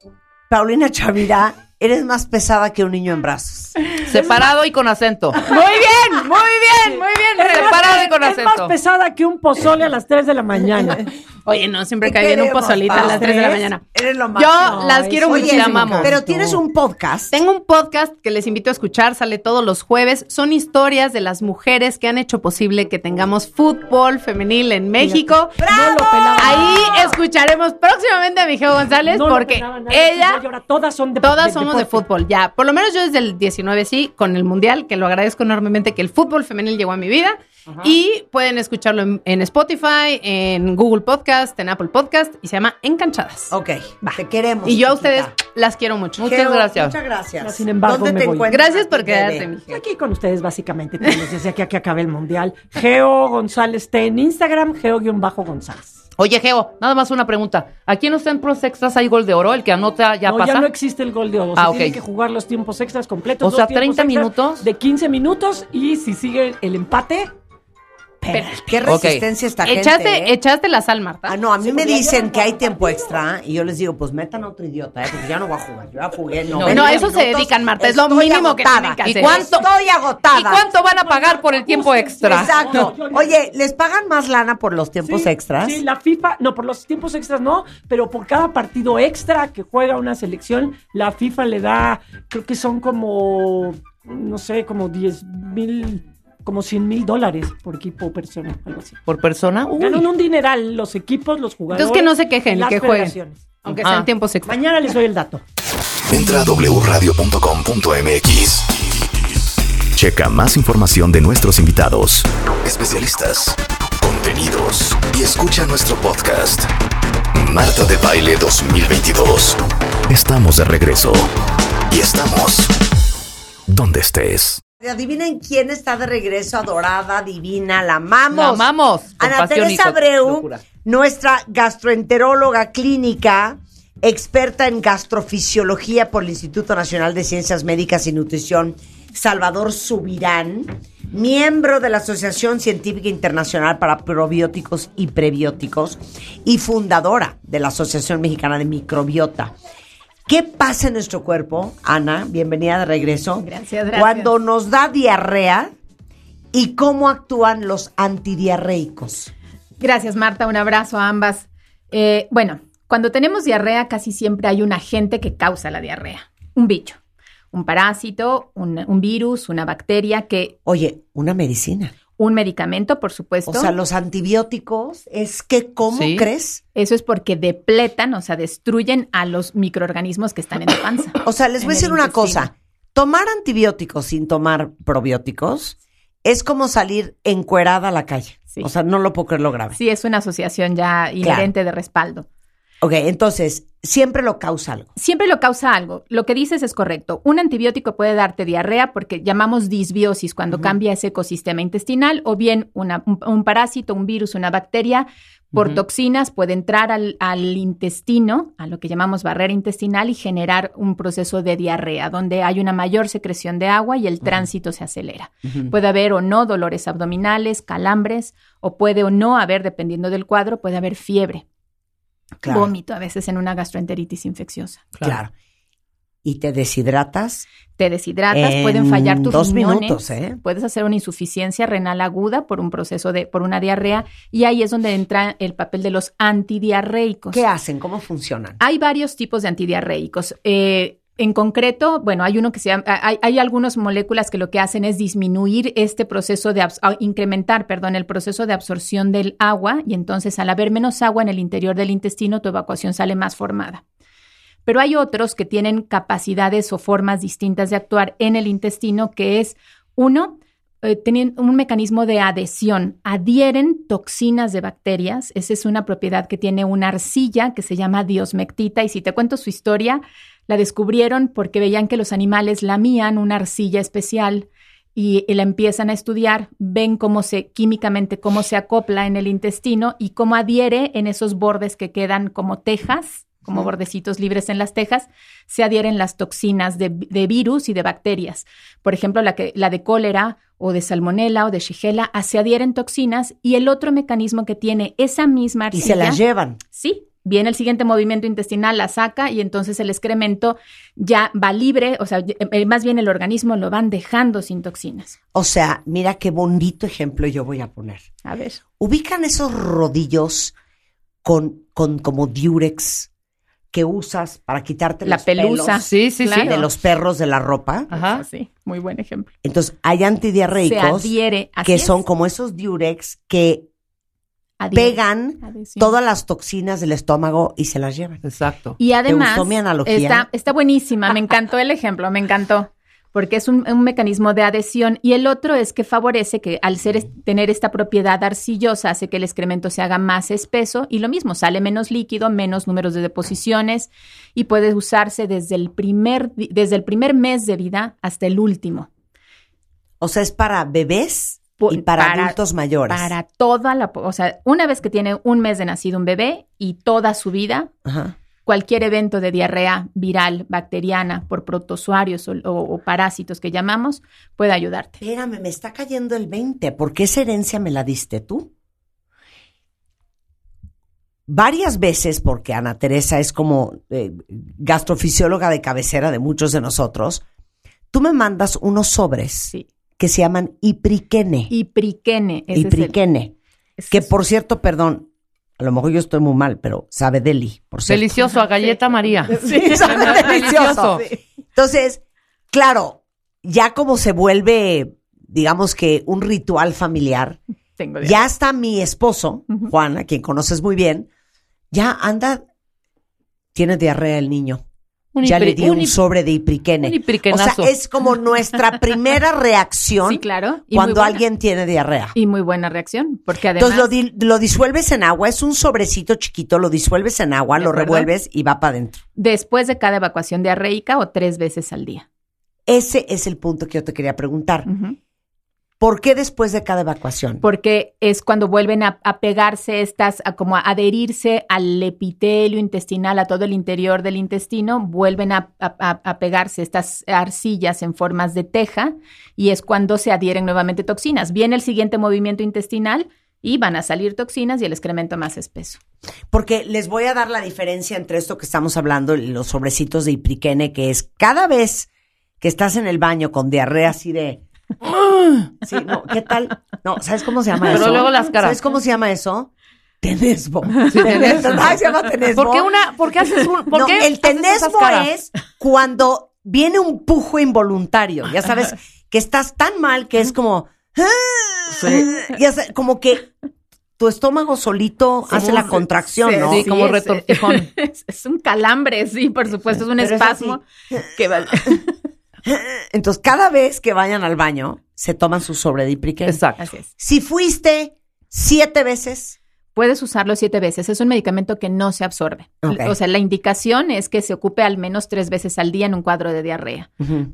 Paulina Chavira, eres más pesada que un niño en brazos? Separado y con acento. Muy bien, muy bien, muy bien. Es más- Separado y con es acento. más pesada que un pozole a las 3 de la mañana. Oye, no, siempre cae bien un pozolito a las 3 de la mañana. Eres lo Yo máximo. las quiero te amo. pero tienes un podcast. Tengo un podcast que les invito a escuchar, sale todos los jueves. Son historias de las mujeres que han hecho posible que tengamos fútbol femenil en México. No lo pelaba. Ahí escucharemos próximamente a Mijeo González No porque ella, Y todas son de todas somos de deporte. fútbol, ya. Por lo menos yo desde el 19 sí, con el Mundial, que lo agradezco enormemente que el fútbol femenil llegó a mi vida. Y pueden escucharlo en, en Spotify, en Google Podcast, en Apple Podcast y se llama Encanchadas. Ok, te queremos. Y yo a chiquita. ustedes las quiero mucho. Muchas gracias. Muchas gracias. Sin embargo, ¿Dónde me te voy. encuentras Gracias por quedarte. Aquí con ustedes, básicamente, todos los días de aquí a que acabe el mundial. Geo González está en Instagram, Geo-González. Oye, Geo, nada más una pregunta. Aquí en los templos extras hay gol de oro, el que anota ya no, pasa. ya no existe el gol de oro. Ah, se ok. tiene que jugar los tiempos extras completos. O sea, dos tiempos 30 extras minutos. De 15 minutos y si sigue el empate, Pero, qué resistencia esta Echaste, gente. ¿eh? echaste la sal, Marta. Ah, no, a mí me dicen que hay tiempo extra y yo les digo, pues metan a otro idiota, ¿eh? porque ya no voy a jugar. Yo ya jugué. No, No, a eso se dedican, Marta, es lo mínimo que tienen que ¿Y hacer. cuánto? Estoy agotada. ¿Y cuánto van a pagar por el tiempo extra? Exacto. Oye, ¿les pagan más lana por los tiempos Sí, extras? Sí, la FIFA, no, por los tiempos extras no, pero por cada partido extra que juega una selección, la FIFA le da, creo que son como, no sé, como 10 mil, como 100 mil dólares por equipo o persona, algo así. ¿Por persona? Uy. Ganan un dineral los equipos, los jugadores. Entonces que no se quejen, las que jueguen. Aunque Ah. sean tiempos extra. Mañana les doy el dato. Entra a wradio.com.mx. Checa más información de nuestros invitados, especialistas, contenidos y escucha nuestro podcast. Marta de Baile 2022. Estamos de regreso. Y estamos donde estés. Adivinen quién está de regreso, adorada, divina, la amamos. La amamos, Ana Teresa Abreu, locura. nuestra gastroenteróloga clínica, experta en gastrofisiología por el Instituto Nacional de Ciencias Médicas y Nutrición, Salvador Subirán, miembro de la Asociación Científica Internacional para Probióticos y Prebióticos y fundadora de la Asociación Mexicana de Microbiota. ¿Qué pasa en nuestro cuerpo, Ana? Bienvenida de regreso. Gracias, gracias. Cuando nos da diarrea y cómo actúan los antidiarreicos. Gracias, Marta. Un abrazo a ambas. Eh, bueno, cuando tenemos diarrea, casi siempre hay un agente que causa la diarrea. Un bicho, un parásito, un, un virus, una bacteria, que Oye, una medicina. Un medicamento, por supuesto. O sea, los antibióticos es que, ¿cómo Sí. crees? Eso es porque depletan, o sea, destruyen a los microorganismos que están en la panza. O sea, les voy a decir una cosa. Tomar antibióticos sin tomar probióticos es como salir encuerada a la calle. Sí. O sea, no lo puedo creer lo grave. Sí, es una asociación ya inherente de respaldo. Ok, entonces, siempre lo causa algo. Siempre lo causa algo. Lo que dices es correcto. Un antibiótico puede darte diarrea porque llamamos disbiosis cuando cambia ese ecosistema intestinal o bien una- un, un parásito, un virus, una bacteria por toxinas puede entrar al, al intestino, a lo que llamamos barrera intestinal y generar un proceso de diarrea donde hay una mayor secreción de agua y el tránsito se acelera. Puede haber o no dolores abdominales, calambres o puede o no haber, dependiendo del cuadro, puede haber fiebre, Claro. vómito a veces en una gastroenteritis infecciosa. Claro. Y te deshidratas. te deshidratas, En pueden fallar tus dos riñones, minutos, ¿eh? puedes hacer una insuficiencia renal aguda por un proceso de, por una diarrea, y ahí es donde entra el papel de los antidiarreicos. ¿Qué hacen? ¿Cómo funcionan? Hay varios tipos de antidiarreicos. Eh, en concreto, bueno, hay uno que se llama, hay, algunas moléculas que lo que hacen es disminuir este proceso de, incrementar, perdón, el proceso de absorción del agua y entonces al haber menos agua en el interior del intestino, tu evacuación sale más formada. Pero hay otros que tienen capacidades o formas distintas de actuar en el intestino, que es, uno, eh, tienen un mecanismo de adhesión, adhieren toxinas de bacterias. Esa es una propiedad que tiene una arcilla que se llama diosmectita. Y si te cuento su historia, la descubrieron porque veían que los animales lamían una arcilla especial y, y la empiezan a estudiar, ven cómo se químicamente cómo se acopla en el intestino y cómo adhiere en esos bordes que quedan como tejas, como bordecitos libres en las tejas, se adhieren las toxinas de, de virus y de bacterias. Por ejemplo, la, que, la de cólera o de salmonela o de shigella, ah, se adhieren toxinas y el otro mecanismo que tiene esa misma Y arcilla. se las llevan. Sí, viene el siguiente movimiento intestinal, la saca y entonces el excremento ya va libre, o sea, eh, más bien el organismo lo van dejando sin toxinas. O sea, mira qué bonito ejemplo yo voy a poner. A ver. ¿Ubican esos rodillos con, con como diurex que usas para quitarte La los pelusa. pelos Sí, sí. Claro. de los perros de la ropa? Ajá. Sí, muy buen ejemplo. Entonces, hay Se antidiarreicos adhiere. que es, son como esos diurex que pegan todas las toxinas del estómago y se las llevan. Exacto. Y además, gustó mi analogía? Está, está buenísima, me encantó el ejemplo, me encantó, porque es un, un mecanismo de adhesión y el otro es que favorece que al ser, es- tener esta propiedad arcillosa hace que el excremento se haga más espeso y lo mismo, sale menos líquido, menos números de deposiciones y puede usarse desde el primer, desde el primer mes de vida hasta el último. O sea, es para bebés y para, para- adultos mayores. Para toda la, o sea, una vez que tiene un mes de nacido un bebé y toda su vida, Ajá. cualquier evento de diarrea viral, bacteriana, por protozoarios o, o- o parásitos que llamamos, puede ayudarte. Espérame, me está cayendo el 20. ¿Por qué esa herencia me la diste tú? Varias veces, porque Ana Teresa es como eh, gastrofisióloga de cabecera de muchos de nosotros, tú me mandas unos sobres Sí. Que se llaman ipriquene. Ipriquene. ese es el- Ipriquene. Que por cierto, perdón, a lo mejor yo estoy muy mal, pero sabe deli, por cierto. Delicioso, a galleta María. Sí, sabe delicioso. Entonces, claro, ya como se vuelve, digamos que un ritual familiar, Tengo ya está mi esposo, Juan, a quien conoces muy bien, ya anda, tiene diarrea el niño. Un ya le di un, sobre de ipriquene. un. O sea, es como nuestra primera reacción Sí, claro. y muy cuando alguien tiene diarrea. Y muy buena reacción, porque además... Entonces lo, di- lo disuelves en agua, es un sobrecito chiquito, lo disuelves en agua, ¿De lo acuerdo? revuelves y va para adentro. Después de cada evacuación diarreica o tres veces al día. Ese es el punto que yo te quería preguntar. Ujú. ¿Por qué después de cada evacuación? Porque es cuando vuelven a, a pegarse estas, a como a adherirse al epitelio intestinal, a todo el interior del intestino, vuelven a, pegarse estas arcillas en formas de teja y es cuando se adhieren nuevamente toxinas. Viene el siguiente movimiento intestinal y van a salir toxinas y el excremento más espeso. Porque les voy a dar la diferencia entre esto que estamos hablando los sobrecitos de ipriquene, que es cada vez que estás en el baño con diarrea así de... Sí, no, ¿qué tal? No, ¿sabes cómo se llama Pero eso? luego las caras. ¿Sabes cómo se llama eso? Tenesmo. Tenesmo. Ay, se llama tenesmo. ¿Por qué una, por qué haces un, por no, qué el caras? es cuando viene un pujo involuntario. Ya sabes que estás tan mal que es como. Ya sabes, como que tu estómago solito hace la contracción, Sí, ¿no? Sí, como retortijón. Es, es un calambre, sí, por supuesto, es un Pero es espasmo que va- Entonces, cada vez que vayan al baño, se toman su sobre de ipriquene. Exacto. Así es. Si fuiste siete veces, Puedes usarlo siete veces. Es un medicamento que no se absorbe. O sea, la indicación es que se ocupe al menos tres veces al día en un cuadro de diarrea.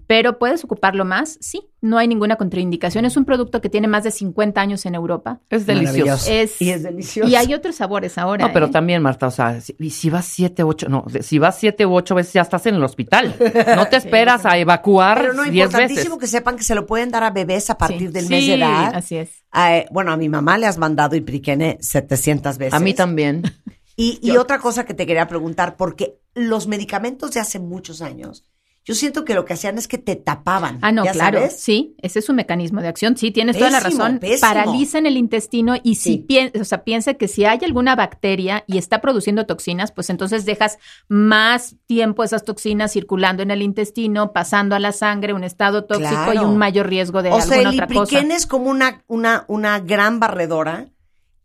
Pero puedes ocuparlo más, sí. No hay ninguna contraindicación. Es un producto que tiene más de 50 años en Europa. Es delicioso. Es, Y es delicioso. Y hay otros sabores ahora. No, pero ¿eh? también, Marta, o sea, si, y si vas siete, ocho, no, si vas siete u ocho veces ya estás en el hospital. No te esperas a evacuar Pero no, diez veces. importantísimo que sepan que se lo pueden dar a bebés a partir Sí. del mes de Sí, edad. Así es. Eh, bueno, a mi mamá le has mandado ipriquene 700 veces. A mí también. Y, y otra cosa que te quería preguntar, porque los medicamentos de hace muchos años, yo siento que lo que hacían es que te tapaban. Ah, no, ¿ya claro. sabes? Sí, ese es su mecanismo de acción. Sí, tienes toda la razón. pésimo. Paralizan el intestino y si Sí. pien- o sea, piensa que si hay alguna bacteria y está produciendo toxinas, pues entonces dejas más tiempo esas toxinas circulando en el intestino, pasando a la sangre, un estado tóxico y un mayor riesgo de O sea, alguna el otra cosa. ipriquene es como una, una, una gran barredora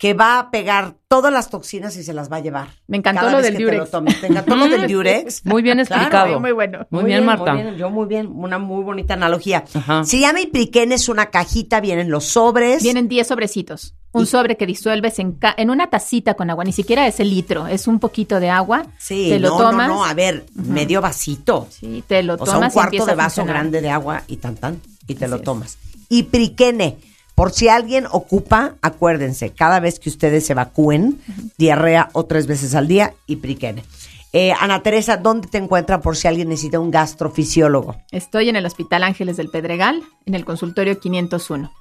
que va a pegar todas las toxinas y se las va a llevar. Me encantó lo del que te lo Durex. tomes. ¿Te encantó lo del Durex? Muy bien Claro, explicado. muy bueno. Muy, bien, Marta. Muy bien, yo muy bien, una muy bonita analogía. Ajá. Se llama ipriquene, es una cajita, vienen los sobres. Vienen 10 sobrecitos. Un Y- sobre que disuelves en, ca- en una tacita con agua, ni siquiera es el litro, es un poquito de agua. Sí, te lo no, tomas. no, no, a ver, medio vasito. Sí, te lo O tomas. sea, un cuarto de vaso grande de agua y tan tan, y te Así lo es. tomas. Y priquene, por si alguien ocupa, acuérdense, cada vez que ustedes se evacúen, diarrea o tres veces al día, y priquene. Eh, Ana Teresa, ¿dónde te encuentran por si alguien necesita un gastrofisiólogo? Estoy en el Hospital Ángeles del Pedregal, en el consultorio 501.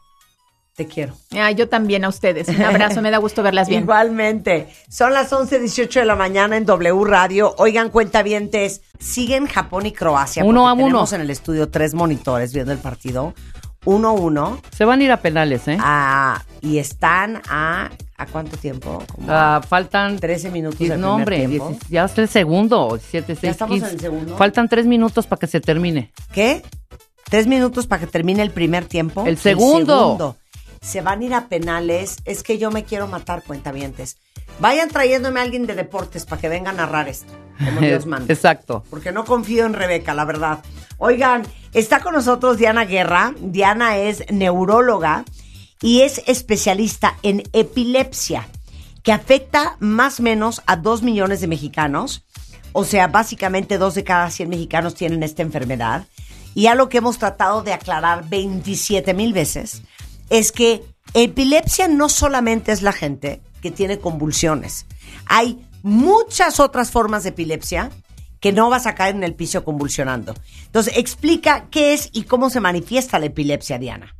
Te quiero. Ah, yo también a ustedes. Un abrazo, me da gusto verlas bien. Igualmente. Son las 11.18 de la mañana en W Radio. Oigan, cuentavientes, siguen Japón y Croacia. Uno porque a uno. Tenemos en el estudio tres monitores viendo el partido. Uno a uno. Se van a ir a penales, ¿eh? Ah, y están a... ¿A cuánto tiempo? Como Ah, faltan 13 minutos Diez- del no, hombre, tiempo. dieci- ya es el segundo, siete, seis, estamos en quince. el segundo? Faltan tres minutos para que se termine. ¿Qué? Tres minutos para que termine el primer tiempo. El segundo. segundo. Se van a ir a penales. Es que yo me quiero matar, cuentavientes. Vayan trayéndome a alguien de deportes para que venga a narrar esto. Como Dios manda. Exacto. porque no confío en Rebeca, la verdad. Oigan, está con nosotros Diana Guerra. Diana es neuróloga y es especialista en epilepsia, que afecta más o menos a dos millones de mexicanos. O sea, básicamente dos de cada 100 mexicanos tienen esta enfermedad. Y a lo que hemos tratado de aclarar 27 mil veces es que epilepsia no solamente es la gente que tiene convulsiones. Hay muchas otras formas de epilepsia que no vas a caer en el piso convulsionando. Entonces, explica qué es y cómo se manifiesta la epilepsia, Diana.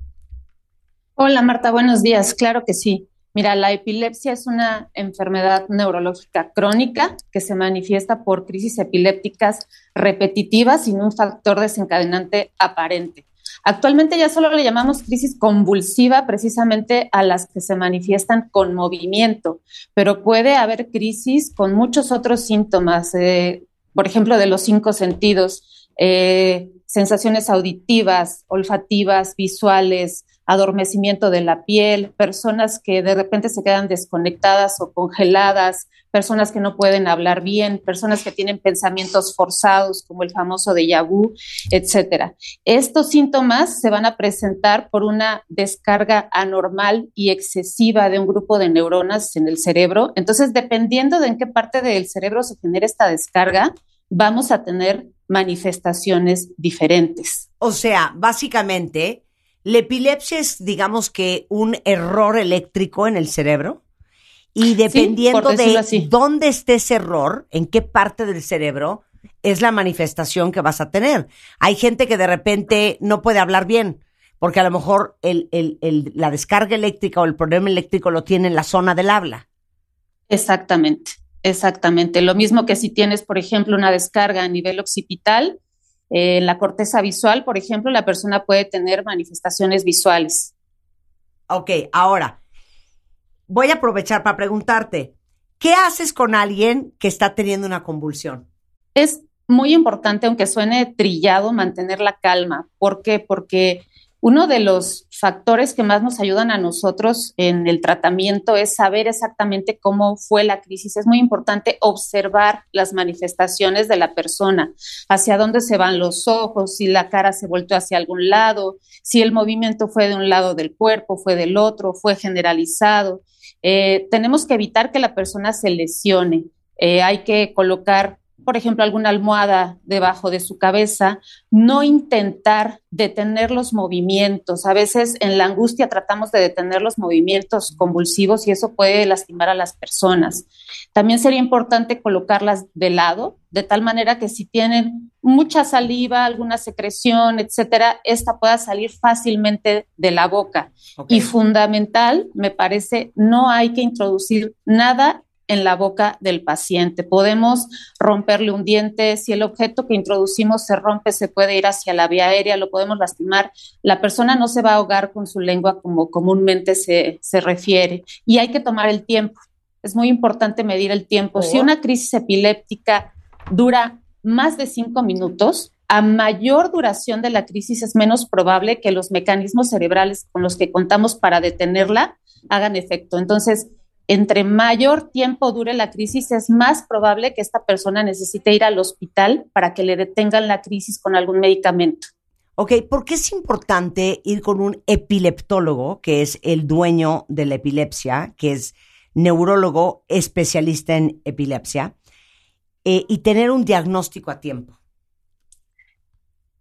Hola Marta, buenos días. Claro que sí. Mira, la epilepsia es una enfermedad neurológica crónica que se manifiesta por crisis epilépticas repetitivas sin un factor desencadenante aparente. Actualmente ya solo le llamamos crisis convulsiva precisamente a las que se manifiestan con movimiento, pero puede haber crisis con muchos otros síntomas, eh, por ejemplo, de los cinco sentidos, eh, sensaciones auditivas, olfativas, visuales, adormecimiento de la piel, personas que de repente se quedan desconectadas o congeladas, personas que no pueden hablar bien, personas que tienen pensamientos forzados, como el famoso de vu, etcétera. Estos síntomas se van a presentar por una descarga anormal y excesiva de un grupo de neuronas en el cerebro. Entonces, dependiendo de en qué parte del cerebro se genera esta descarga, vamos a tener manifestaciones diferentes. O sea, básicamente, la epilepsia es, digamos que, un error eléctrico en el cerebro. Y dependiendo de así. dónde esté ese error, en qué parte del cerebro, es la manifestación que vas a tener. Hay gente que de repente no puede hablar bien, porque a lo mejor el, el- el- la descarga eléctrica o el problema eléctrico lo tiene en la zona del habla. Exactamente, exactamente. Lo mismo que si tienes, por ejemplo, una descarga a nivel occipital, eh, en la corteza visual, por ejemplo, la persona puede tener manifestaciones visuales. Ok, ahora, voy a aprovechar para preguntarte, ¿qué haces con alguien que está teniendo una convulsión? Es muy importante, aunque suene trillado, mantener la calma. ¿Por qué? Porque uno de los factores que más nos ayudan a nosotros en el tratamiento es saber exactamente cómo fue la crisis. Es muy importante observar las manifestaciones de la persona, hacia dónde se van los ojos, si la cara se volteó hacia algún lado, si el movimiento fue de un lado del cuerpo, fue del otro, fue generalizado. Eh, tenemos que evitar que la persona se lesione. Eh, hay que colocar por ejemplo, alguna almohada debajo de su cabeza, no intentar detener los movimientos. A veces en la angustia tratamos de detener los movimientos convulsivos y eso puede lastimar a las personas. También sería importante colocarlas de lado, de tal manera que si tienen mucha saliva, alguna secreción, etcétera, esta pueda salir fácilmente de la boca. Y fundamental, me parece, no hay que introducir nada en la boca del paciente. Podemos romperle un diente, si el objeto que introducimos se rompe, se puede ir hacia la vía aérea, lo podemos lastimar. La persona no se va a ahogar con su lengua como comúnmente se, se refiere. Y hay que tomar el tiempo. Es muy importante medir el tiempo. Si una crisis epiléptica dura más de cinco minutos, a mayor duración de la crisis es menos probable que los mecanismos cerebrales con los que contamos para detenerla hagan efecto. Entonces, entre mayor tiempo dure la crisis, es más probable que esta persona necesite ir al hospital para que le detengan la crisis con algún medicamento. Ok, ¿por qué es importante ir con un epileptólogo, que es el dueño de la epilepsia, que es neurólogo especialista en epilepsia, eh, y tener un diagnóstico a tiempo?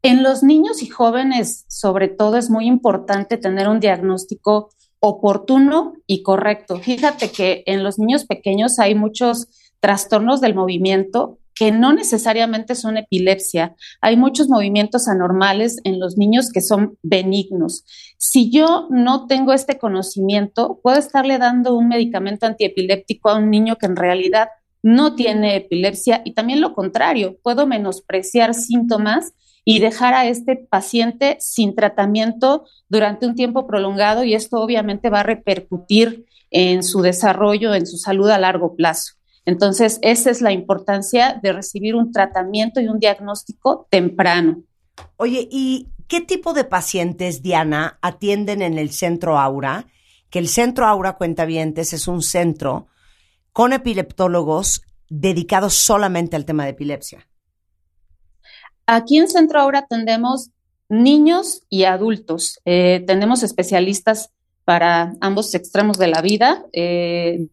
En los niños y jóvenes, sobre todo, es muy importante tener un diagnóstico oportuno y correcto. Fíjate que en los niños pequeños hay muchos trastornos del movimiento que no necesariamente son epilepsia. Hay muchos movimientos anormales en los niños que son benignos. Si yo no tengo este conocimiento, puedo estarle dando un medicamento antiepiléptico a un niño que en realidad no tiene epilepsia y también lo contrario, puedo menospreciar síntomas y dejar a este paciente sin tratamiento durante un tiempo prolongado y esto obviamente va a repercutir en su desarrollo, en su salud a largo plazo. Entonces, esa es la importancia de recibir un tratamiento y un diagnóstico temprano. Oye, ¿y qué tipo de pacientes, Diana, atienden en el Centro Aura? Que el Centro Aura Cuentavientes es un centro con epileptólogos dedicados solamente al tema de epilepsia. Aquí en Centro Aura atendemos niños y adultos. Eh, tenemos especialistas para ambos extremos de la vida. Eh,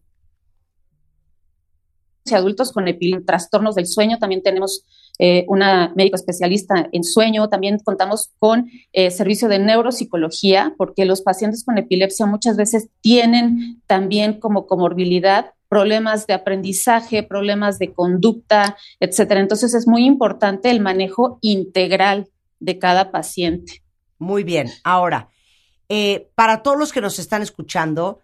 y adultos con trastornos del sueño, también tenemos eh, una médico especialista en sueño, también contamos con eh, servicio de neuropsicología, porque los pacientes con epilepsia muchas veces tienen también como comorbilidad problemas de aprendizaje, problemas de conducta, etcétera. Entonces es muy importante el manejo integral de cada paciente. Muy bien. Ahora, eh, para todos los que nos están escuchando,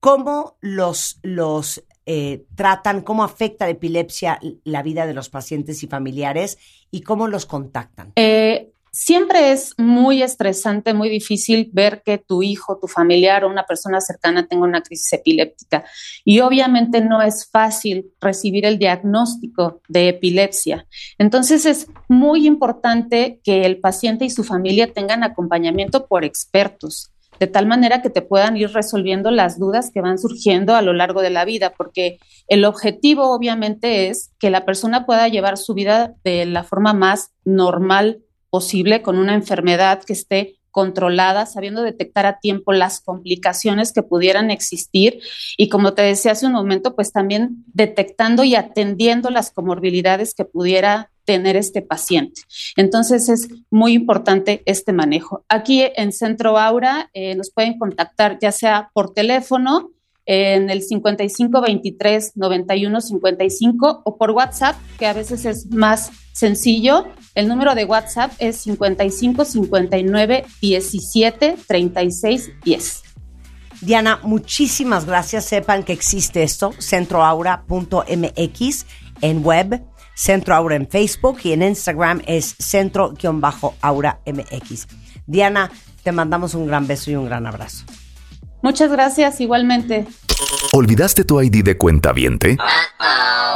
¿cómo los, los eh, tratan, cómo afecta la epilepsia la vida de los pacientes y familiares y cómo los contactan? Eh, siempre es muy estresante, muy difícil ver que tu hijo, tu familiar o una persona cercana tenga una crisis epiléptica. Y obviamente no es fácil recibir el diagnóstico de epilepsia. Entonces es muy importante que el paciente y su familia tengan acompañamiento por expertos de tal manera que te puedan ir resolviendo las dudas que van surgiendo a lo largo de la vida, porque el objetivo obviamente es que la persona pueda llevar su vida de la forma más normal posible con una enfermedad que esté controlada, sabiendo detectar a tiempo las complicaciones que pudieran existir y como te decía hace un momento, pues también detectando y atendiendo las comorbilidades que pudiera tener este paciente. Entonces es muy importante este manejo. Aquí en Centro Aura eh, nos pueden contactar ya sea por teléfono en el 55 23 91 55 o por WhatsApp, que a veces es más sencillo. El número de WhatsApp es 55 59 17 36 10. Diana, muchísimas gracias. Sepan que existe esto, centroaura.mx en web, Centro Aura en Facebook y en Instagram es centro-aura MX. Diana, te mandamos un gran beso y un gran abrazo. Muchas gracias, igualmente. ¿Olvidaste tu ID de cuenta viente?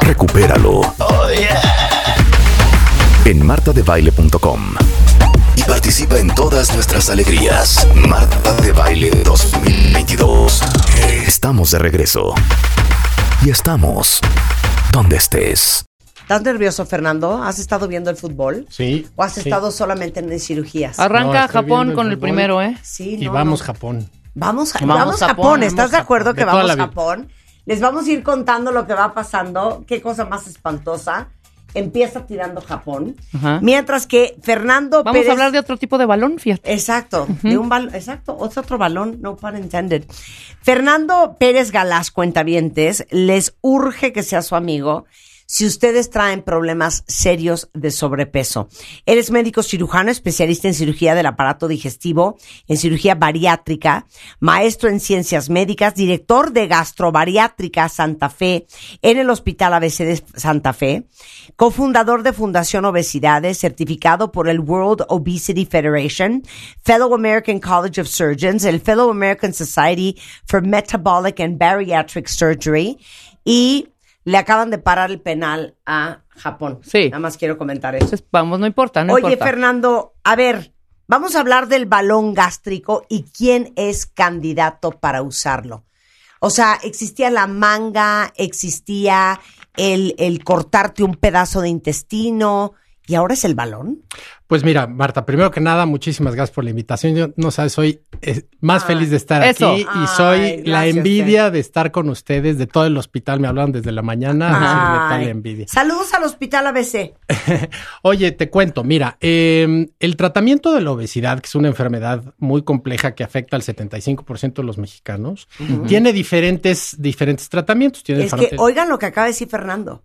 Recupéralo. En martadebaile.com. Y participa en todas nuestras alegrías. Marta de Baile 2022. Estamos de regreso. Y estamos donde estés. ¿Estás nervioso, Fernando? ¿Has estado viendo el fútbol? Sí. ¿O has sí. estado solamente en cirugías? Arranca No, Japón con el primero, ¿eh? Sí, Y no, vamos no. Japón. Vamos, Vamos vamos, a Japón. Japón, ¿Estás de vamos acuerdo Japón, que de vamos. Japón? Les vamos a ir contando lo que va pasando. Qué cosa más espantosa. Empieza tirando Japón. Ajá. Mientras que Fernando Vamos Pérez... a hablar de otro tipo de balón, fíjate. Exacto, de un balón, exacto, otro, otro balón, no pun intended. Fernando Pérez Galás, cuentavientes, les urge que sea su amigo si ustedes traen problemas serios de sobrepeso. Él es médico cirujano, especialista en cirugía del aparato digestivo, en cirugía bariátrica, maestro en ciencias médicas, director de gastrobariátrica Santa Fe en el Hospital ABC de Santa Fe, cofundador de Fundación Obesidades, certificado por el World Obesity Federation, Fellow American College of Surgeons, el Fellow American Society for Metabolic and Bariatric Surgery y le acaban de parar el penal a Japón. Sí. Nada más quiero comentar eso. Entonces, vamos, no importa, no Oye, importa. Fernando, a ver, vamos a hablar del balón gástrico y quién es candidato para usarlo. O sea, existía la manga, existía el, el cortarte un pedazo de intestino y ahora es el balón. Pues mira, Marta, primero que nada, muchísimas gracias por la invitación. Yo no sabes, soy eh, más Ay, feliz de estar eso. aquí y Ay, soy gracias, la envidia de estar con ustedes, de todo el hospital. Me hablaron desde la mañana. tal envidia. Saludos al Hospital ABC. Oye, te cuento, mira, eh, el tratamiento de la obesidad, que es una enfermedad muy compleja que afecta al 75% de los mexicanos, tiene diferentes, diferentes tratamientos. Tiene Es que oigan lo que acaba de decir Fernando.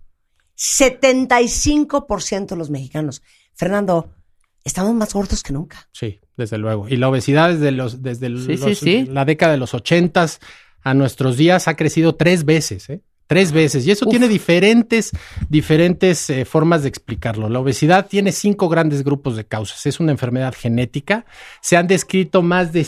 75% de los mexicanos. Fernando, estamos más gordos que nunca. Sí, desde luego. Y la obesidad desde los, desde Sí, los- sí, sí. la década de los ochentas a nuestros días ha crecido tres veces, ¿eh? Tres veces. Y eso Uf. tiene diferentes, diferentes eh, formas de explicarlo. La obesidad tiene cinco grandes grupos de causas. Es una enfermedad genética. Se han descrito más de-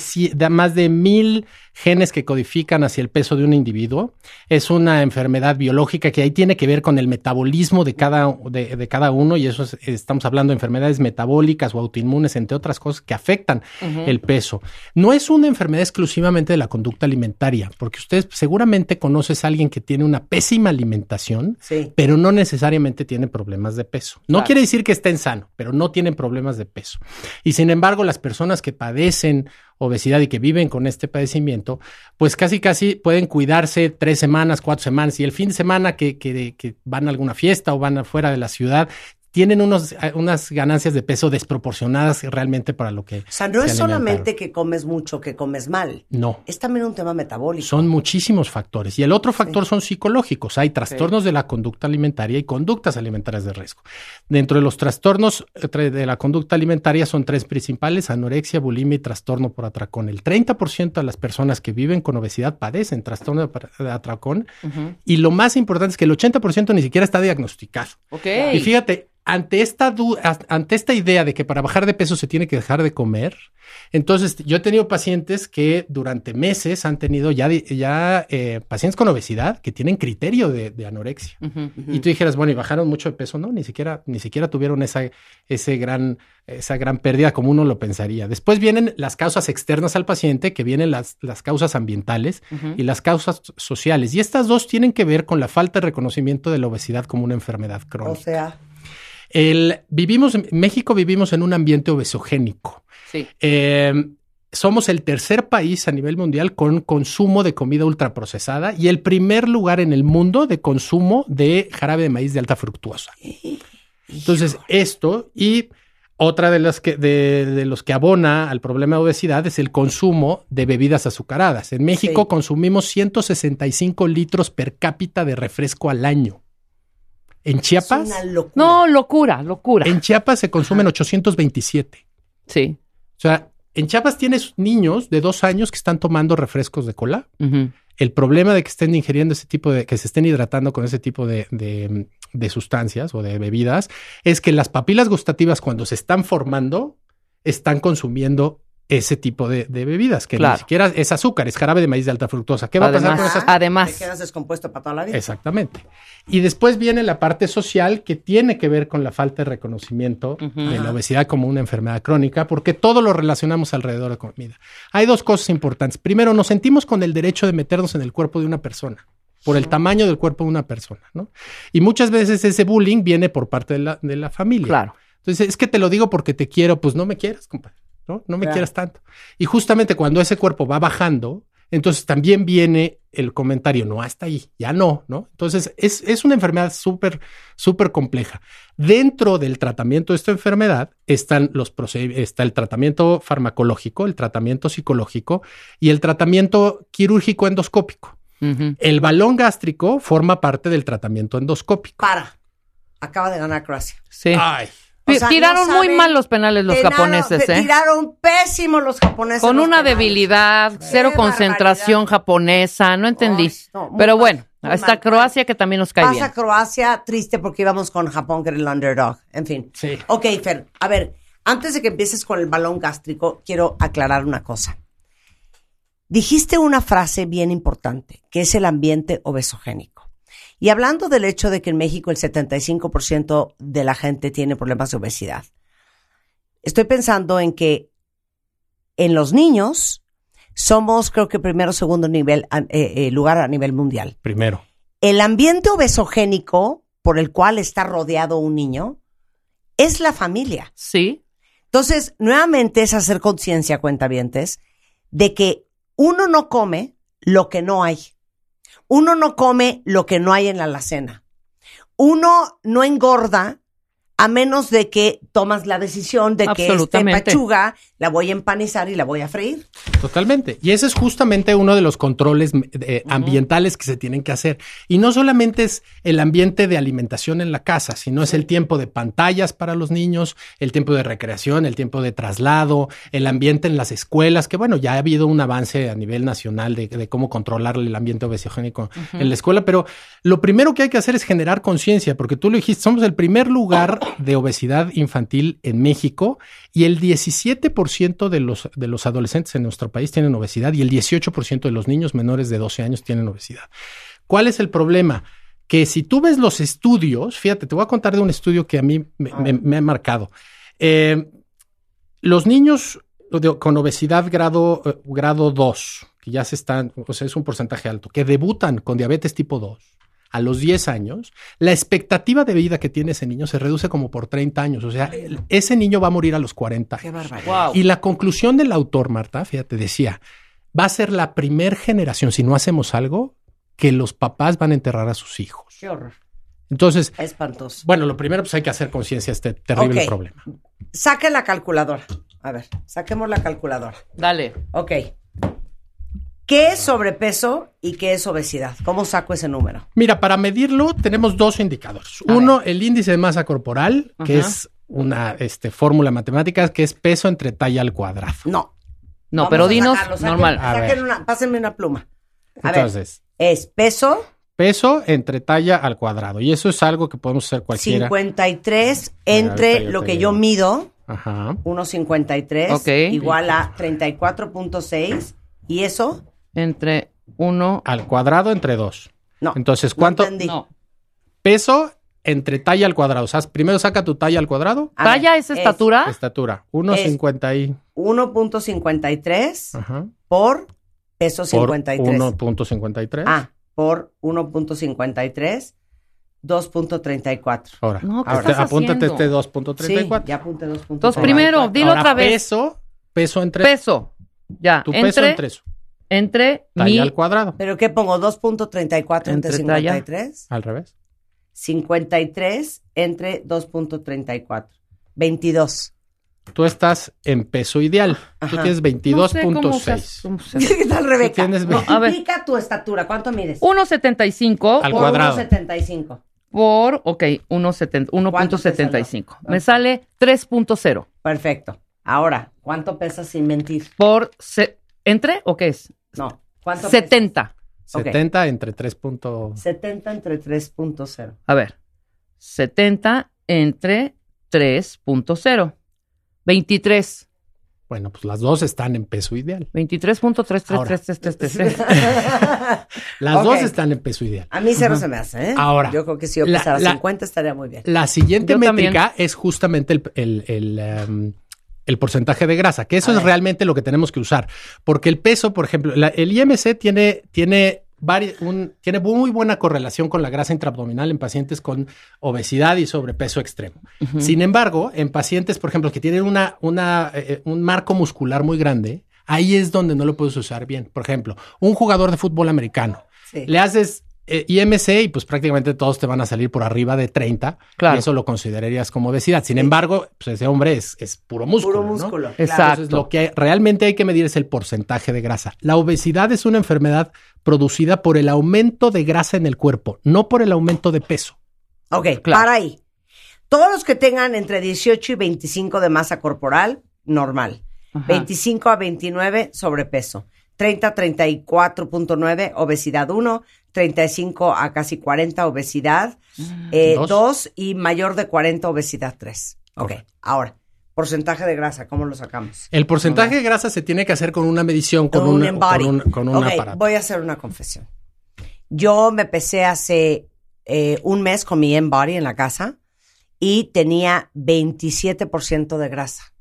más de mil genes que codifican hacia el peso de un individuo. Es una enfermedad biológica que ahí tiene que ver con el metabolismo de cada, de, de cada uno. Y eso es- estamos hablando de enfermedades metabólicas o autoinmunes, entre otras cosas que afectan el peso. No es una enfermedad exclusivamente de la conducta alimentaria, porque usted seguramente conoces a alguien que tiene una pésima alimentación, Sí. pero no necesariamente tiene problemas de peso. No Claro. quiere decir que estén sano, pero no tienen problemas de peso. Y sin embargo, las personas que padecen obesidad y que viven con este padecimiento, pues casi casi pueden cuidarse tres semanas, cuatro semanas. Y el fin de semana que, que- que van a alguna fiesta o van afuera de la ciudad, tienen unos, eh, unas ganancias de peso desproporcionadas realmente para lo que... O sea, no se es solamente que comes mucho, que comes mal. No. Es también un tema metabólico. Son muchísimos factores. Y el otro factor son psicológicos. Hay trastornos de la conducta alimentaria y conductas alimentarias de riesgo. Dentro de los trastornos eh, de la conducta alimentaria son tres principales, anorexia, bulimia y trastorno por atracón. El 30% de las personas que viven con obesidad padecen trastorno de atracón. Y lo más importante es que el 80% ni siquiera está diagnosticado. Ok. Y fíjate, ante esta, ante esta idea de que para bajar de peso se tiene que dejar de comer, entonces yo he tenido pacientes que durante meses han tenido ya, ya eh, pacientes con obesidad que tienen criterio de, de anorexia. Y tú dijeras, bueno, ¿y bajaron mucho de peso? No, ni siquiera, ni siquiera tuvieron esa, ese gran, esa gran pérdida como uno lo pensaría. Después vienen las causas externas al paciente, que vienen las, las causas ambientales y las causas sociales. Y estas dos tienen que ver con la falta de reconocimiento de la obesidad como una enfermedad O crónica. sea, El, vivimos, en México vivimos en un ambiente obesogénico. Sí. Eh, somos el tercer país a nivel mundial con consumo de comida ultraprocesada y el primer lugar en el mundo de consumo de jarabe de maíz de alta fructuosa. Entonces, esto y otra de las que de, de los que abona al problema de obesidad es el consumo de bebidas azucaradas. En México Sí. consumimos 165 litros per cápita de refresco al año. En es Chiapas, una locura. No, locura, locura. en Chiapas se consumen 827. Sí. O sea, en Chiapas tienes niños de dos años que están tomando refrescos de cola. El problema de que estén ingiriendo ese tipo de, que se estén hidratando con ese tipo de, de- de sustancias o de bebidas, es que las papilas gustativas cuando se están formando, están consumiendo ese tipo de, de bebidas, que Claro. ni siquiera es azúcar, es jarabe de maíz de alta fructosa. ¿Qué va a pasar con Además, esas Te además, quedas descompuesto para toda la vida. Exactamente. Y después viene la parte social que tiene que ver con la falta de reconocimiento de la obesidad como una enfermedad crónica, porque todo lo relacionamos alrededor de comida. Hay dos cosas importantes. Primero, nos sentimos con el derecho de meternos en el cuerpo de una persona por el tamaño del cuerpo de una persona, ¿no? Y muchas veces ese bullying viene por parte de la, de la familia. claro. Entonces, es que te lo digo porque te quiero, pues no me quieras, compadre, ¿no? No me Claro. quieras tanto. Y justamente cuando ese cuerpo va bajando, entonces también viene el comentario, no, hasta ahí, ya no, ¿no? Entonces, es, es una enfermedad súper, súper compleja. Dentro del tratamiento de esta enfermedad están los está el tratamiento farmacológico, el tratamiento psicológico y el tratamiento quirúrgico endoscópico. El balón gástrico forma parte del tratamiento endoscópico. Para. Acaba de ganar Croacia. Sí. Ay, O Pi- sea, Tiraron no muy mal los penales los Tiraron- japoneses, ¿eh? Tiraron pésimo los japoneses. Con los una penales. debilidad, cero Qué concentración barbaridad. japonesa, no entendí. No, Pero mal, bueno, está mal. Croacia que también nos cae Pasa bien. Croacia, triste porque íbamos con Japón, que era el underdog. En fin. Sí. Ok, Fer, a ver, antes de que empieces con el balón gástrico, quiero aclarar una cosa. Dijiste una frase bien importante, que es el ambiente obesogénico. Y hablando del hecho de que en México el 75% de la gente tiene problemas de obesidad, estoy pensando en que en los niños somos, creo que primero o segundo nivel, eh, eh, lugar a nivel mundial primero. el ambiente obesogénico por el cual está rodeado un niño es la familia. Sí, Entonces, nuevamente es hacer conciencia, cuentavientes, de que uno no come lo que no hay. Uno no come lo que no hay en la alacena. Uno no engorda a menos de que tomas la decisión de que esta pechuga la voy a empanizar y la voy a freír. Totalmente. Y ese es justamente uno de los controles eh, ambientales que se tienen que hacer. Y no solamente es el ambiente de alimentación en la casa, sino es el tiempo de pantallas para los niños, el tiempo de recreación, el tiempo de traslado, el ambiente en las escuelas, que bueno, ya ha habido un avance a nivel nacional de, de cómo controlar el ambiente obesogénico en la escuela, pero lo primero que hay que hacer es generar conciencia, porque tú lo dijiste, somos el primer lugar de obesidad infantil en México y el 17% de los, de los adolescentes en nuestro país tienen obesidad y el 18% de los niños menores de 12 años tienen obesidad. ¿Cuál es el problema? Que si tú ves los estudios, fíjate, te voy a contar de un estudio que a mí me, ha marcado. Eh, los niños con obesidad grado, eh, grado 2, que ya se están, o sea, es un porcentaje alto, que debutan con diabetes tipo 2 a los 10 años, la expectativa de vida que tiene ese niño se reduce como por 30 años. O sea, el- ese niño va a morir a los 40 Qué años. barbaridad. wow. Y la conclusión del autor, Marta, fíjate, decía, va a ser la primer generación, si no hacemos algo, que los papás van a enterrar a sus hijos. Qué horror. Entonces, Espantoso. bueno, lo primero pues hay que hacer conciencia de este terrible problema. Saque la calculadora. A ver, saquemos la calculadora. Dale. Ok. ¿Qué es sobrepeso y qué es obesidad? ¿Cómo saco ese número? Mira, para medirlo tenemos dos indicadores. A Uno, el índice de masa corporal, que es una este, fórmula matemática que es peso entre talla al cuadrado. No. No, Vamos pero dinos sacarlo. Saquen- normal. A saquen ver. una, pásenme una pluma. A Entonces, ver, es peso peso entre talla al cuadrado. Y eso es algo que podemos hacer cualquiera. 53 Mira, entre lo que yo mido, Ajá. 1.53, Ok. igual a 34.6. ¿Y eso? Entre uno. Al cuadrado entre dos. No. Entonces, no ¿cuánto? entendí. No. peso entre talla al cuadrado. O sea, primero saca tu talla al cuadrado. A ver, ¿Talla es estatura? Estatura. 1.50 y... 1.53 Ajá. por peso Por 53. 1.53. Ah, por 1.53, 2.34. Ahora, No, ¿qué este- estás apúntate haciendo? este 2.34. Sí, ya apunté 2.34. Entonces, primero, dilo Ahora, otra vez. Peso, peso entre... Peso. Ya. Tu peso entre, entre eso. Entre Talla mi. al cuadrado. ¿Pero qué pongo? ¿2.34 entre, Entre talla. 53? Al revés. 53 entre 2.34. 22. Tú estás en peso ideal. Tú Ajá. tienes No sé cómo se 22.6. hace- cómo se ¿Qué tal, Rebeca? tienes No, A ver. indica tu estatura. ¿Cuánto mides? 1.75 Al por cuadrado. 1.75. por, ok, 1.70 ¿Cuánto te 1.75. salió? Me sale 3.0 Perfecto. Ahora, ¿cuánto pesas sin mentir? por, se- ¿entre o qué es? No. ¿Cuánto 70. Ok. 70 entre 3. punto- pesas? 70 entre 3.0. A ver, 70 entre 3.0. 23. Bueno, pues las dos están en peso ideal. 23.3333333. Las Ok. dos están en peso ideal. A mí cero se me hace, ¿eh? Ahora, Yo creo que si yo la- pesara la- 50 estaría muy bien. La siguiente Yo también. métrica es justamente el, el- el, em, el porcentaje de grasa, que eso es realmente lo que tenemos que usar. Porque el peso, por ejemplo, la- el IMC tiene, tiene, un- tiene muy buena correlación con la grasa intraabdominal en pacientes con obesidad y sobrepeso extremo. Sin embargo, en pacientes, por ejemplo, que tienen una, una, eh, un marco muscular muy grande, ahí es donde no lo puedes usar bien. Por ejemplo, un jugador de fútbol americano. Sí. Le haces eh, IMC y pues prácticamente todos te van a salir por arriba de 30. Claro. Y eso lo considerarías como obesidad. Sin embargo, pues ese hombre es, es puro músculo. Puro ¿no? músculo. Exacto. claro. Entonces, lo que hay- realmente hay que medir es el porcentaje de grasa. La obesidad es una enfermedad producida por el aumento de grasa en el cuerpo, no por el aumento de peso. Ok, Claro. para ahí. Todos los que tengan entre 18 y 25 de masa corporal, normal. Ajá. 25 a 29, sobrepeso. 30 a 34.9, obesidad 1. 35 a casi 40, obesidad eh, Dos. 2. Y mayor de 40, obesidad 3. Ok, ahora, porcentaje de grasa, ¿cómo lo sacamos? El porcentaje de grasa se tiene que hacer con una medición, con, Con un con un, con un Ok, aparato. voy a hacer una confesión. Yo me pesé hace eh, un mes con mi Embody en la casa y tenía 27% de grasa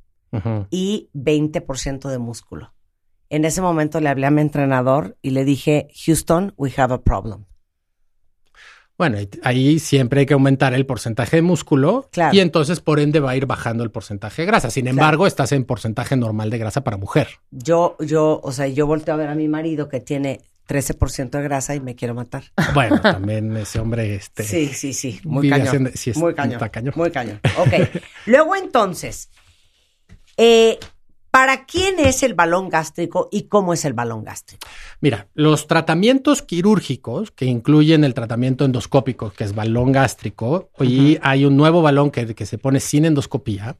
y 20% de músculo. En ese momento le hablé a mi entrenador y le dije, Houston, we have a problem. Bueno, ahí siempre hay que aumentar el porcentaje de músculo Claro. y entonces por ende va a ir bajando el porcentaje de grasa. Sin embargo, estás en porcentaje normal de grasa para mujer. Yo, yo, o sea, yo volteo a ver a mi marido que tiene 13% de grasa y me quiero matar. Bueno, también ese hombre este Sí, sí, sí, muy cañón. haciendo- sí, muy cañón. cañón. Muy cañón. Ok. Luego entonces, eh, ¿para quién es el balón gástrico y cómo es el balón gástrico? Mira, los tratamientos quirúrgicos que incluyen el tratamiento endoscópico, que es balón gástrico, y hay un nuevo balón que, que se pone sin endoscopía.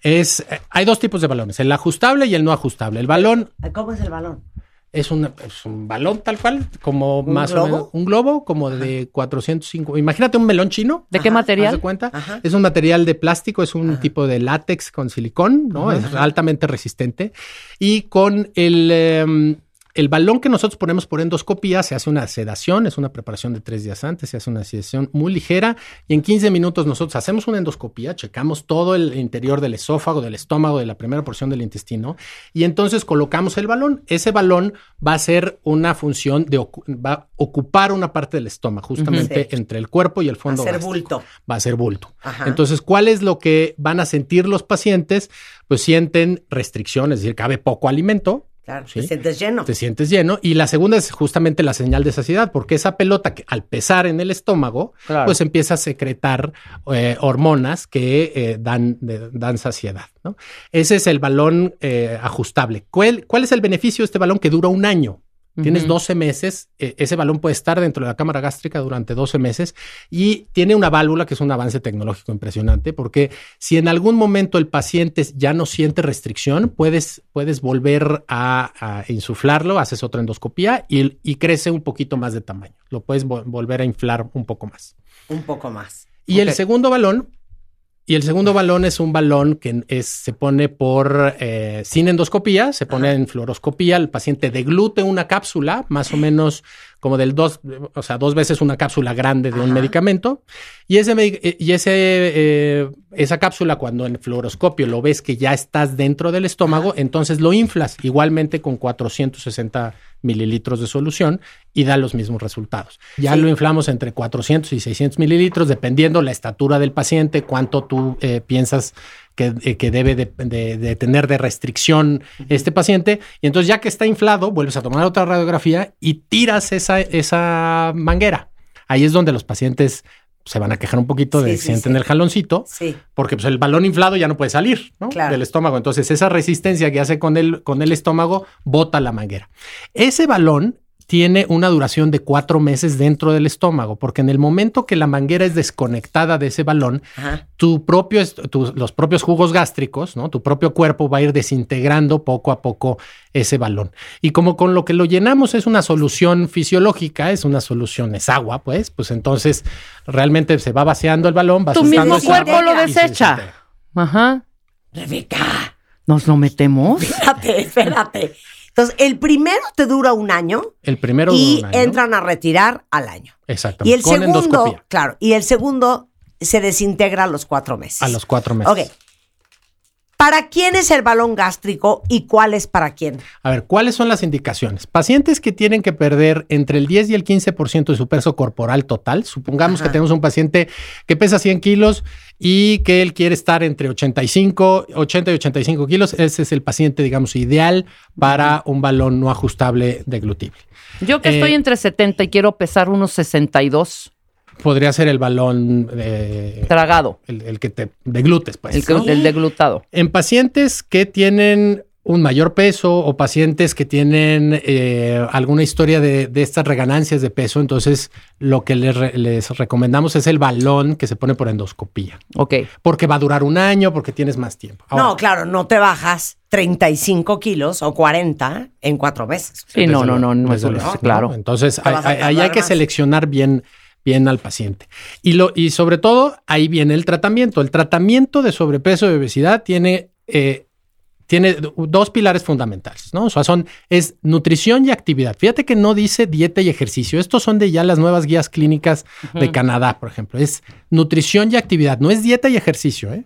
Es, eh, hay dos tipos de balones, el ajustable y el no ajustable. El balón ¿Cómo es el balón? Es, una- es un balón tal cual, como ¿Un más globo? o menos, un globo como de 405. Imagínate un melón chino. ¿De qué Ajá, ¿Haz material? de cuenta? Ajá. Es un material de plástico, es un tipo de látex con silicón, ¿no? Es altamente resistente. Y con el, em, el balón que nosotros ponemos por endoscopía, se hace una sedación, es una preparación de tres días antes, se hace una sedación muy ligera y en 15 minutos nosotros hacemos una endoscopía, checamos todo el interior del esófago, del estómago, de la primera porción del intestino y entonces colocamos el balón. Ese balón va a ser una función de, va a ocupar una parte del estómago, justamente Sí. entre el cuerpo y el fondo Hacer gástrico bulto. va a ser bulto. Ajá. Entonces, ¿cuál es lo que van a sentir los pacientes? Pues sienten restricción, es decir, cabe poco alimento, Claro, ¿sí? te sientes lleno. te sientes lleno. Y la segunda es justamente la señal de saciedad, porque esa pelota que al pesar en el estómago, Claro. pues empieza a secretar eh, hormonas que eh, dan, de- dan saciedad. ¿no? Ese es el balón eh, ajustable. ¿Cuál, ¿Cuál es el beneficio de este balón que dura un año? Tienes Ujú. 12 meses, eh, ese balón puede estar dentro de la cámara gástrica durante 12 meses y tiene una válvula que es un avance tecnológico impresionante porque si en algún momento el paciente ya no siente restricción, puedes, puedes volver a, a insuflarlo, haces otra endoscopía y, y crece un poquito más de tamaño. Lo puedes vo- volver a inflar un poco más. Un poco más. Y el segundo balón, y el segundo balón es un balón que es, se pone por eh, sin endoscopía, se pone en fluoroscopía, el paciente deglute una cápsula, más o menos como del dos, o sea, dos veces una cápsula grande de un medicamento, y ese eh, y ese eh, esa cápsula cuando en fluoroscopio lo ves que ya estás dentro del estómago, entonces lo inflas igualmente con 460 mililitros de solución y da los mismos resultados. Ya Sí. lo inflamos entre 400 y 600 mililitros, dependiendo la estatura del paciente, cuánto tú eh, piensas que, eh, que debe de, de- de tener de restricción este paciente. Y entonces ya que está inflado, vuelves a tomar otra radiografía y tiras esa, esa manguera. Ahí es donde los pacientes se van a quejar un poquito de que sí, sienten sí. el jaloncito Sí. porque pues, el balón inflado ya no puede salir ¿no? Claro. del estómago. Entonces, esa resistencia que hace con el, con el estómago bota la manguera. Ese balón tiene una duración de cuatro meses dentro del estómago, porque en el momento que la manguera es desconectada de ese balón, Ajá. tu propio, tu- los propios jugos gástricos, ¿no? Tu propio cuerpo va a ir desintegrando poco a poco ese balón. Y como con lo que lo llenamos es una solución fisiológica, es una solución, es agua, pues, pues entonces realmente se va vaciando el balón, va Tu mismo cuerpo agua lo desecha. Ajá. Rebeca, ¿Nos lo metemos? espérate, espérate. Entonces, el primero te dura un año El primero y dura un año. entran a retirar al año. Exactamente. Y el con segundo, endoscopía claro, y el segundo se desintegra a los cuatro meses. a los cuatro meses. Ok. ¿Para quién es el balón gástrico y cuál es para quién? A ver, ¿cuáles son las indicaciones? Pacientes que tienen que perder entre el 10 y el 15% de su peso corporal total. Supongamos Ajá. que tenemos un paciente que pesa 100 kilos y que él quiere estar entre 85, 80 y 85 kilos. Ese es el paciente, digamos, ideal para un balón no ajustable deglutible. Yo que Eh, estoy entre 70 y quiero pesar unos 62, Podría ser el balón, eh, tragado, el, el que te deglutes, pues. el, que- ¿no? el deglutado. En pacientes que tienen un mayor peso o pacientes que tienen eh, alguna historia de, de estas reganancias de peso, entonces lo que les, re- les recomendamos es el balón que se pone por endoscopía, Ok. porque va a durar un año, porque tienes más tiempo. Ahora, no, claro, no te bajas 35 kilos o 40 en cuatro meses. Sí, no, no, no, no, claro. ¿no? Entonces, ahí hay que más. seleccionar bien, bien al paciente. Y, lo, y sobre todo, ahí viene el tratamiento. El tratamiento de sobrepeso y obesidad tiene, eh, tiene dos pilares fundamentales, ¿no? O sea, son, es nutrición y actividad. Fíjate que no dice dieta y ejercicio. Estos son de ya las nuevas guías clínicas de Canadá, por ejemplo. Es nutrición y actividad. No es dieta y ejercicio, ¿eh?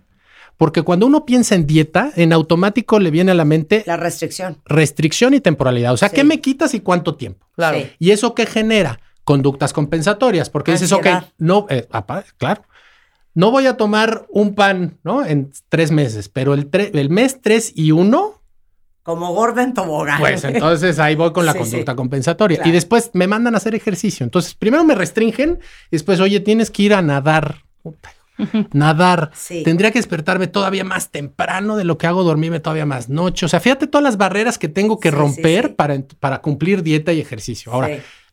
Porque cuando uno piensa en dieta, en automático le viene a la mente La restricción. restricción y temporalidad. O sea, Sí. ¿qué me quitas y cuánto tiempo? Claro. Sí. ¿Y eso qué genera? Conductas compensatorias, porque dices, ok, Ansiedad. no, eh, claro, no voy a tomar un pan, ¿no? En tres meses, pero el, el mes tres y uno, Como gorda en tobogán. pues entonces ahí voy con la Sí, conducta sí. compensatoria. Claro. Y después me mandan a hacer ejercicio. Entonces, primero me restringen y después, oye, tienes que ir a nadar. Puta, Nadar. Sí. Tendría que despertarme todavía más temprano de lo que hago, dormirme todavía más noche. O sea, fíjate todas las barreras que tengo que Sí, romper sí. Para, para cumplir dieta y ejercicio. Ahora.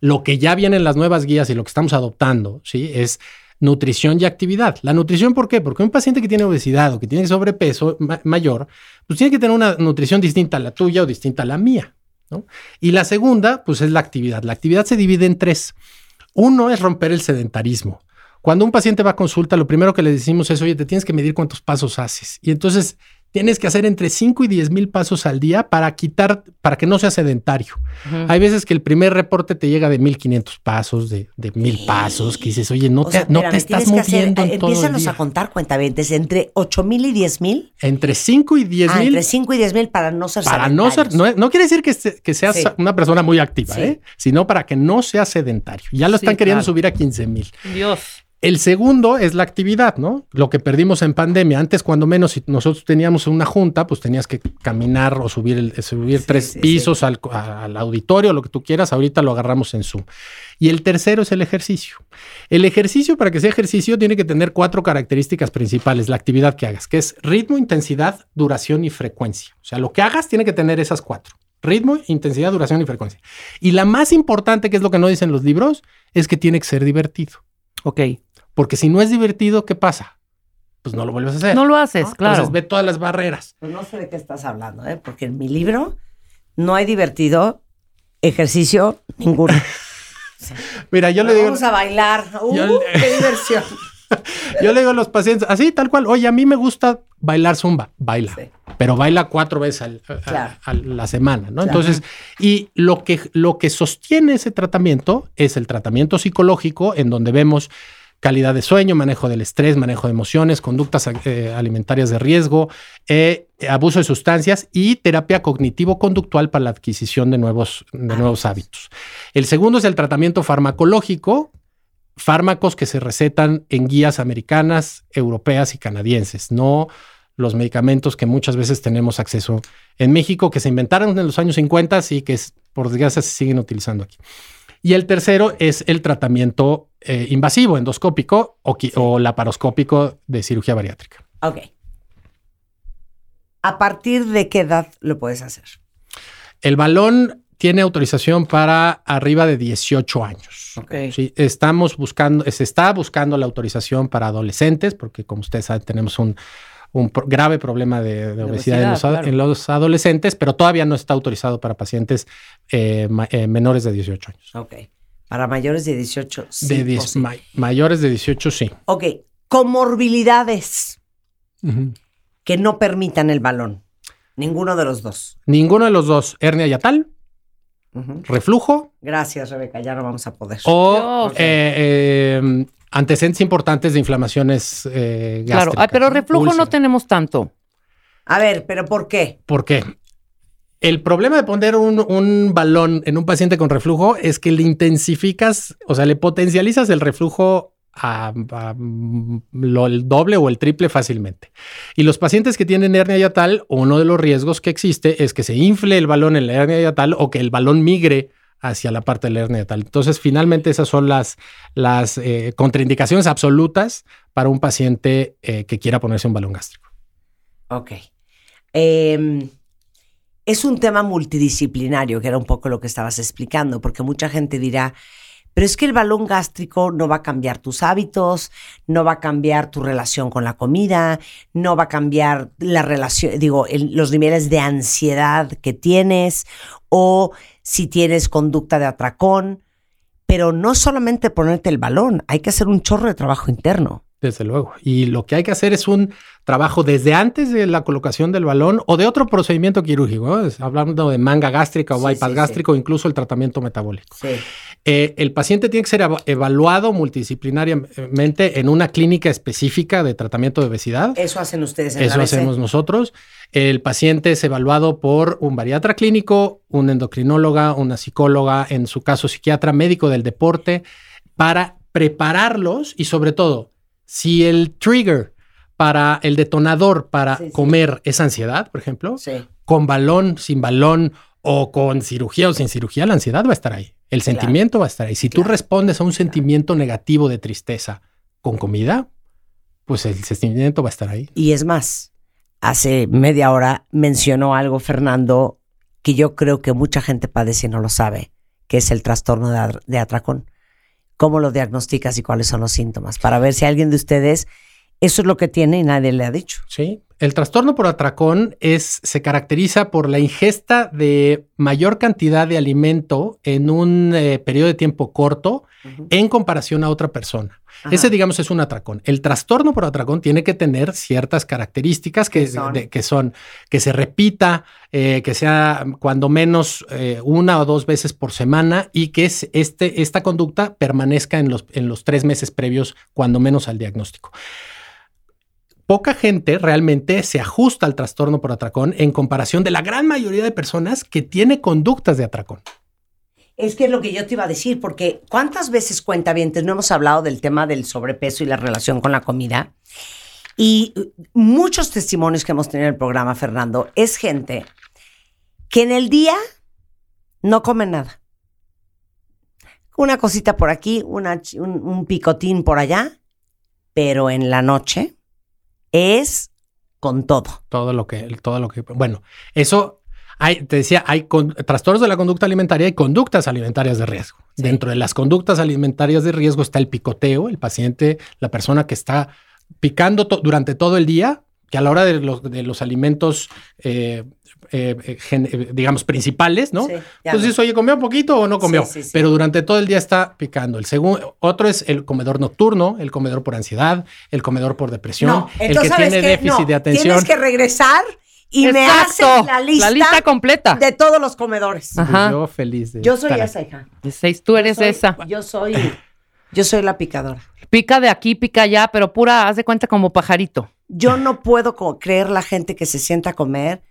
Lo que ya viene en las nuevas guías y lo que estamos adoptando, ¿sí? Es nutrición y actividad. La nutrición, ¿por qué? Porque un paciente que tiene obesidad o que tiene sobrepeso ma- mayor, pues tiene que tener una nutrición distinta a la tuya o distinta a la mía, ¿no? Y la segunda, pues es la actividad. La actividad se divide en tres. Uno es romper el sedentarismo. Cuando un paciente va a consulta, lo primero que le decimos es, oye, te tienes que medir cuántos pasos haces. Y entonces tienes que hacer entre 5 y 10 mil pasos al día para quitar, para que no sea sedentario. Hay veces que el primer reporte te llega de 1500 pasos, de, de mil pasos, que dices, oye, no O te, sea, no te estás tienes que hacer- moviendo en todo el día. a contar cuentavientes entre 8 mil y 10 mil. Entre 5 y 10 Ah, mil entre 5 y 10 mil para no ser para no ser, no, no quiere decir que, se- que seas Sí. una persona muy activa, Sí. ¿eh? sino para que no sea sedentario. Ya lo Sí, están queriendo claro. subir a 15 mil. Dios. El segundo es la actividad, ¿no? Lo que perdimos en pandemia. Antes, cuando menos, si nosotros teníamos una junta, pues tenías que caminar o subir, el- subir tres sí, pisos Al, al auditorio, lo que tú quieras. Ahorita lo agarramos en Zoom. Y el tercero es el ejercicio. El ejercicio, para que sea ejercicio, tiene que tener cuatro características principales, la actividad que hagas, que es ritmo, intensidad, duración y frecuencia. O sea, lo que hagas tiene que tener esas cuatro. Ritmo, intensidad, duración y frecuencia. Y la más importante, que es lo que no dicen los libros, es que tiene que ser divertido. Ok. Porque si no es divertido, ¿qué pasa? Pues no lo vuelves a hacer. No lo haces, claro. Entonces ve todas las barreras. Pues no sé de qué estás hablando, ¿eh? Porque en mi libro no hay divertido ejercicio ninguno. Mira, yo le digo, Vamos a bailar. ¡Uh, Yo- qué diversión! yo le digo a los pacientes, así tal cual, oye, a mí me gusta bailar zumba, baila, Sí. pero baila cuatro veces al- a, Claro. a la semana, ¿no? Claro. Entonces, y lo que, lo que sostiene ese tratamiento es el tratamiento psicológico, en donde vemos calidad de sueño, manejo del estrés, manejo de emociones, conductas eh, alimentarias de riesgo, eh, abuso de sustancias y terapia cognitivo-conductual para la adquisición de nuevos, de nuevos hábitos. El segundo es el tratamiento farmacológico, fármacos que se recetan en guías americanas, europeas y canadienses, no los medicamentos que muchas veces tenemos acceso en México, que se inventaron en los años 50 y que por desgracia se siguen utilizando aquí. Y el tercero es el tratamiento eh, invasivo, endoscópico o, laparoscópico de cirugía bariátrica. Ok. ¿A partir de qué edad lo puedes hacer? El balón tiene autorización para arriba de 18 años. Ok. Sí, estamos buscando, se está buscando la autorización para adolescentes, porque como ustedes saben, tenemos un, un pro- grave problema de, de obesidad, en, los, obesidad, ad- claro. en los adolescentes, pero todavía no está autorizado para pacientes eh, eh, menores de 18 años. Ok. Para mayores de 18. sí de o 10 sí. ma- mayores de 18, sí. Ok. Comorbilidades que no permitan el balón. Ninguno de los dos. Ninguno de los dos, hernia yatal, Ujú. reflujo Gracias, Rebeca. Ya no vamos a poder. o eh, eh, antecedentes importantes de inflamaciones eh, Claro. gástricas. Ah, pero reflujo no tenemos tanto. A ver, ¿pero por qué? ¿Por qué? El problema de poner un, un balón en un paciente con reflujo es que le intensificas, o sea, le potencializas el reflujo a, a, lo, el doble o el triple fácilmente. Y los pacientes que tienen hernia yatal, uno de los riesgos que existe es que se infle el balón en la hernia yatal o que el balón migre hacia la parte de la hernia yatal. Entonces, finalmente esas son las, eh, contraindicaciones absolutas para un paciente eh, que quiera ponerse un balón gástrico. Ok. Eh, es un tema multidisciplinario, que era un poco lo que estabas explicando, porque mucha gente dirá, pero es que el balón gástrico no va a cambiar tus hábitos, no va a cambiar tu relación con la comida, no va a cambiar la relación, digo, los niveles de ansiedad que tienes o si tienes conducta de atracón. Pero no solamente ponerte el balón, hay que hacer un chorro de trabajo interno. Desde luego. Y lo que hay que hacer es un trabajo desde antes de la colocación del balón o de otro procedimiento quirúrgico, hablando de manga gástrica o Sí, bypass sí, sí. gástrico, incluso el tratamiento metabólico. Sí. Eh, el paciente tiene que ser eva- evaluado multidisciplinariamente en una clínica específica de tratamiento de obesidad. Eso hacen ustedes en Eso la hacemos nosotros. El paciente es evaluado por un bariatra clínico, un endocrinóloga, una psicóloga, en su caso psiquiatra, médico del deporte, para prepararlos y sobre todo, si el trigger para el detonador para Sí, sí. comer es ansiedad, por ejemplo, Sí. con balón, sin balón o con cirugía o sin cirugía, la ansiedad va a estar ahí. El Claro. sentimiento va a estar ahí. Si tú respondes a un sentimiento negativo de tristeza con comida, pues el sentimiento va a estar ahí. Y es más, hace media hora mencionó algo Fernando que yo creo que mucha gente padece y no lo sabe, que es el trastorno de, atracón. ¿Cómo lo diagnosticas y cuáles son los síntomas? Para ver si alguien de ustedes eso es lo que tiene y nadie le ha dicho. Sí. El trastorno por atracón es, se caracteriza por la ingesta de mayor cantidad de alimento en un eh, periodo de tiempo corto en comparación a otra persona. Ajá. Ese, digamos, es un atracón. El trastorno por atracón tiene que tener ciertas características que, ¿Qué son? de- que son que se repita, eh, que sea cuando menos eh, una o dos veces por semana y que es este, esta conducta permanezca en los, en los tres meses previos, cuando menos al diagnóstico poca gente realmente se ajusta al trastorno por atracón en comparación de la gran mayoría de personas que tiene conductas de atracón. Es que es lo que yo te iba a decir, porque ¿cuántas veces cuenta bien? No hemos hablado del tema del sobrepeso y la relación con la comida. Y uh, muchos testimonios que hemos tenido en el programa, Fernando, es gente que en el día no come nada. Una cosita por aquí, un, un picotín por allá, pero en la noche es con todo. todo lo que, todo lo que, bueno, eso hay, te decía, hay con- trastornos de la conducta alimentaria y conductas alimentarias de riesgo. Dentro de las conductas alimentarias de riesgo está el picoteo, el paciente, la persona que está picando to- durante todo el día, que a la hora de los, de los alimentos, eh, eh, eh, gen- digamos, principales, ¿no? Sí, Entonces, oye, ¿comió poquito o no comió? Sí, sí, sí. Pero durante todo el día está picando. El segundo, otro es el comedor nocturno, el comedor por ansiedad, el comedor por depresión, No, el que ¿sabes tiene déficit No, de atención. Tienes que regresar y me haces la lista, La lista completa. de todos los comedores. Ajá. Yo feliz de Yo soy estar esa hija. De seis, tú eres Soy- esa. Yo soy, yo soy la picadora. Pica de aquí, pica allá, pero pura, haz de cuenta como pajarito. Yo no puedo creer la gente que se sienta a comer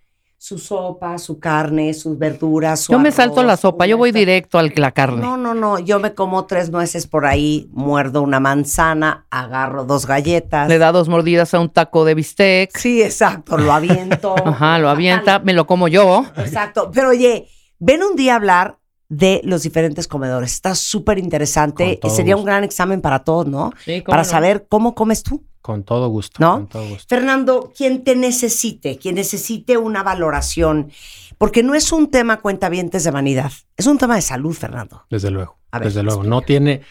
su sopa, su carne, sus verduras. su Yo me salto la sopa, yo voy directo al la carne. No, no, no. Yo me como tres nueces por ahí, muerdo una manzana, agarro dos galletas. Le da dos mordidas a un taco de bistec. Sí, exacto, lo aviento. Ajá, lo avienta, me lo como yo. Exacto. Pero oye, ven un día a hablar de los diferentes comedores. Está súper interesante. Sería un gran examen para todos, ¿no? Sí, cómo Para no. saber cómo comes tú. Con todo gusto. ¿No? Con todo gusto. Fernando, quien te necesite, quien necesite una valoración, porque no es un tema cuentavientes de vanidad, es un tema de salud, Fernando. Desde luego. A ver, desde luego. No tiene.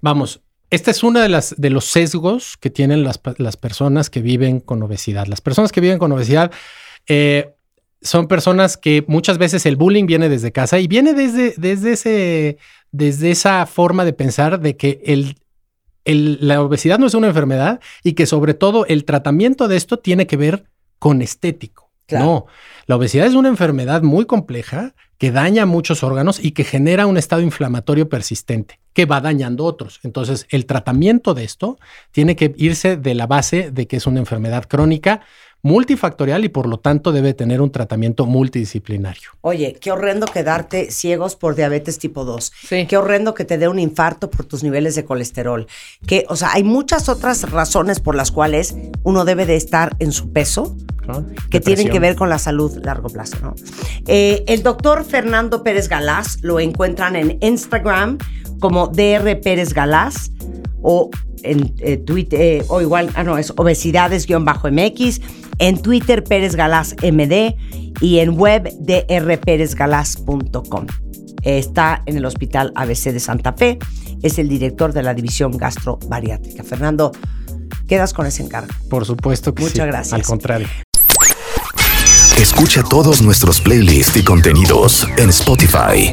Vamos, esta es una de las de los sesgos que tienen las, las personas que viven con obesidad. Las personas que viven con obesidad eh, son personas que muchas veces el bullying viene desde casa y viene desde, desde ese, desde esa forma de pensar de que el, el- la obesidad no es una enfermedad y que sobre todo el tratamiento de esto tiene que ver con estético. Claro. No, la obesidad es una enfermedad muy compleja que daña muchos órganos y que genera un estado inflamatorio persistente que va dañando otros. Entonces, el tratamiento de esto tiene que irse de la base de que es una enfermedad crónica multifactorial y por lo tanto debe tener un tratamiento multidisciplinario. Oye, qué horrendo quedarte ciegos por diabetes tipo 2. Sí. Qué horrendo que te dé un infarto por tus niveles de colesterol. Que, o sea, hay muchas otras razones por las cuales uno debe de estar en su peso que tienen que ver con la salud a largo plazo, ¿no? Eh, el doctor Fernando Pérez Galás lo encuentran en Instagram como DR Pérez Galás o en eh, Twitter, eh, o igual, ah, no, es obesidades-mx, en Twitter Pérez Galás MD y en web drperezgalás.com. Está en el Hospital ABC de Santa Fe, es el director de la División Gastrobariátrica. Fernando, quedas con ese encargo. Por supuesto que sí. Muchas gracias. Al contrario. Escucha todos nuestros playlists y contenidos en Spotify.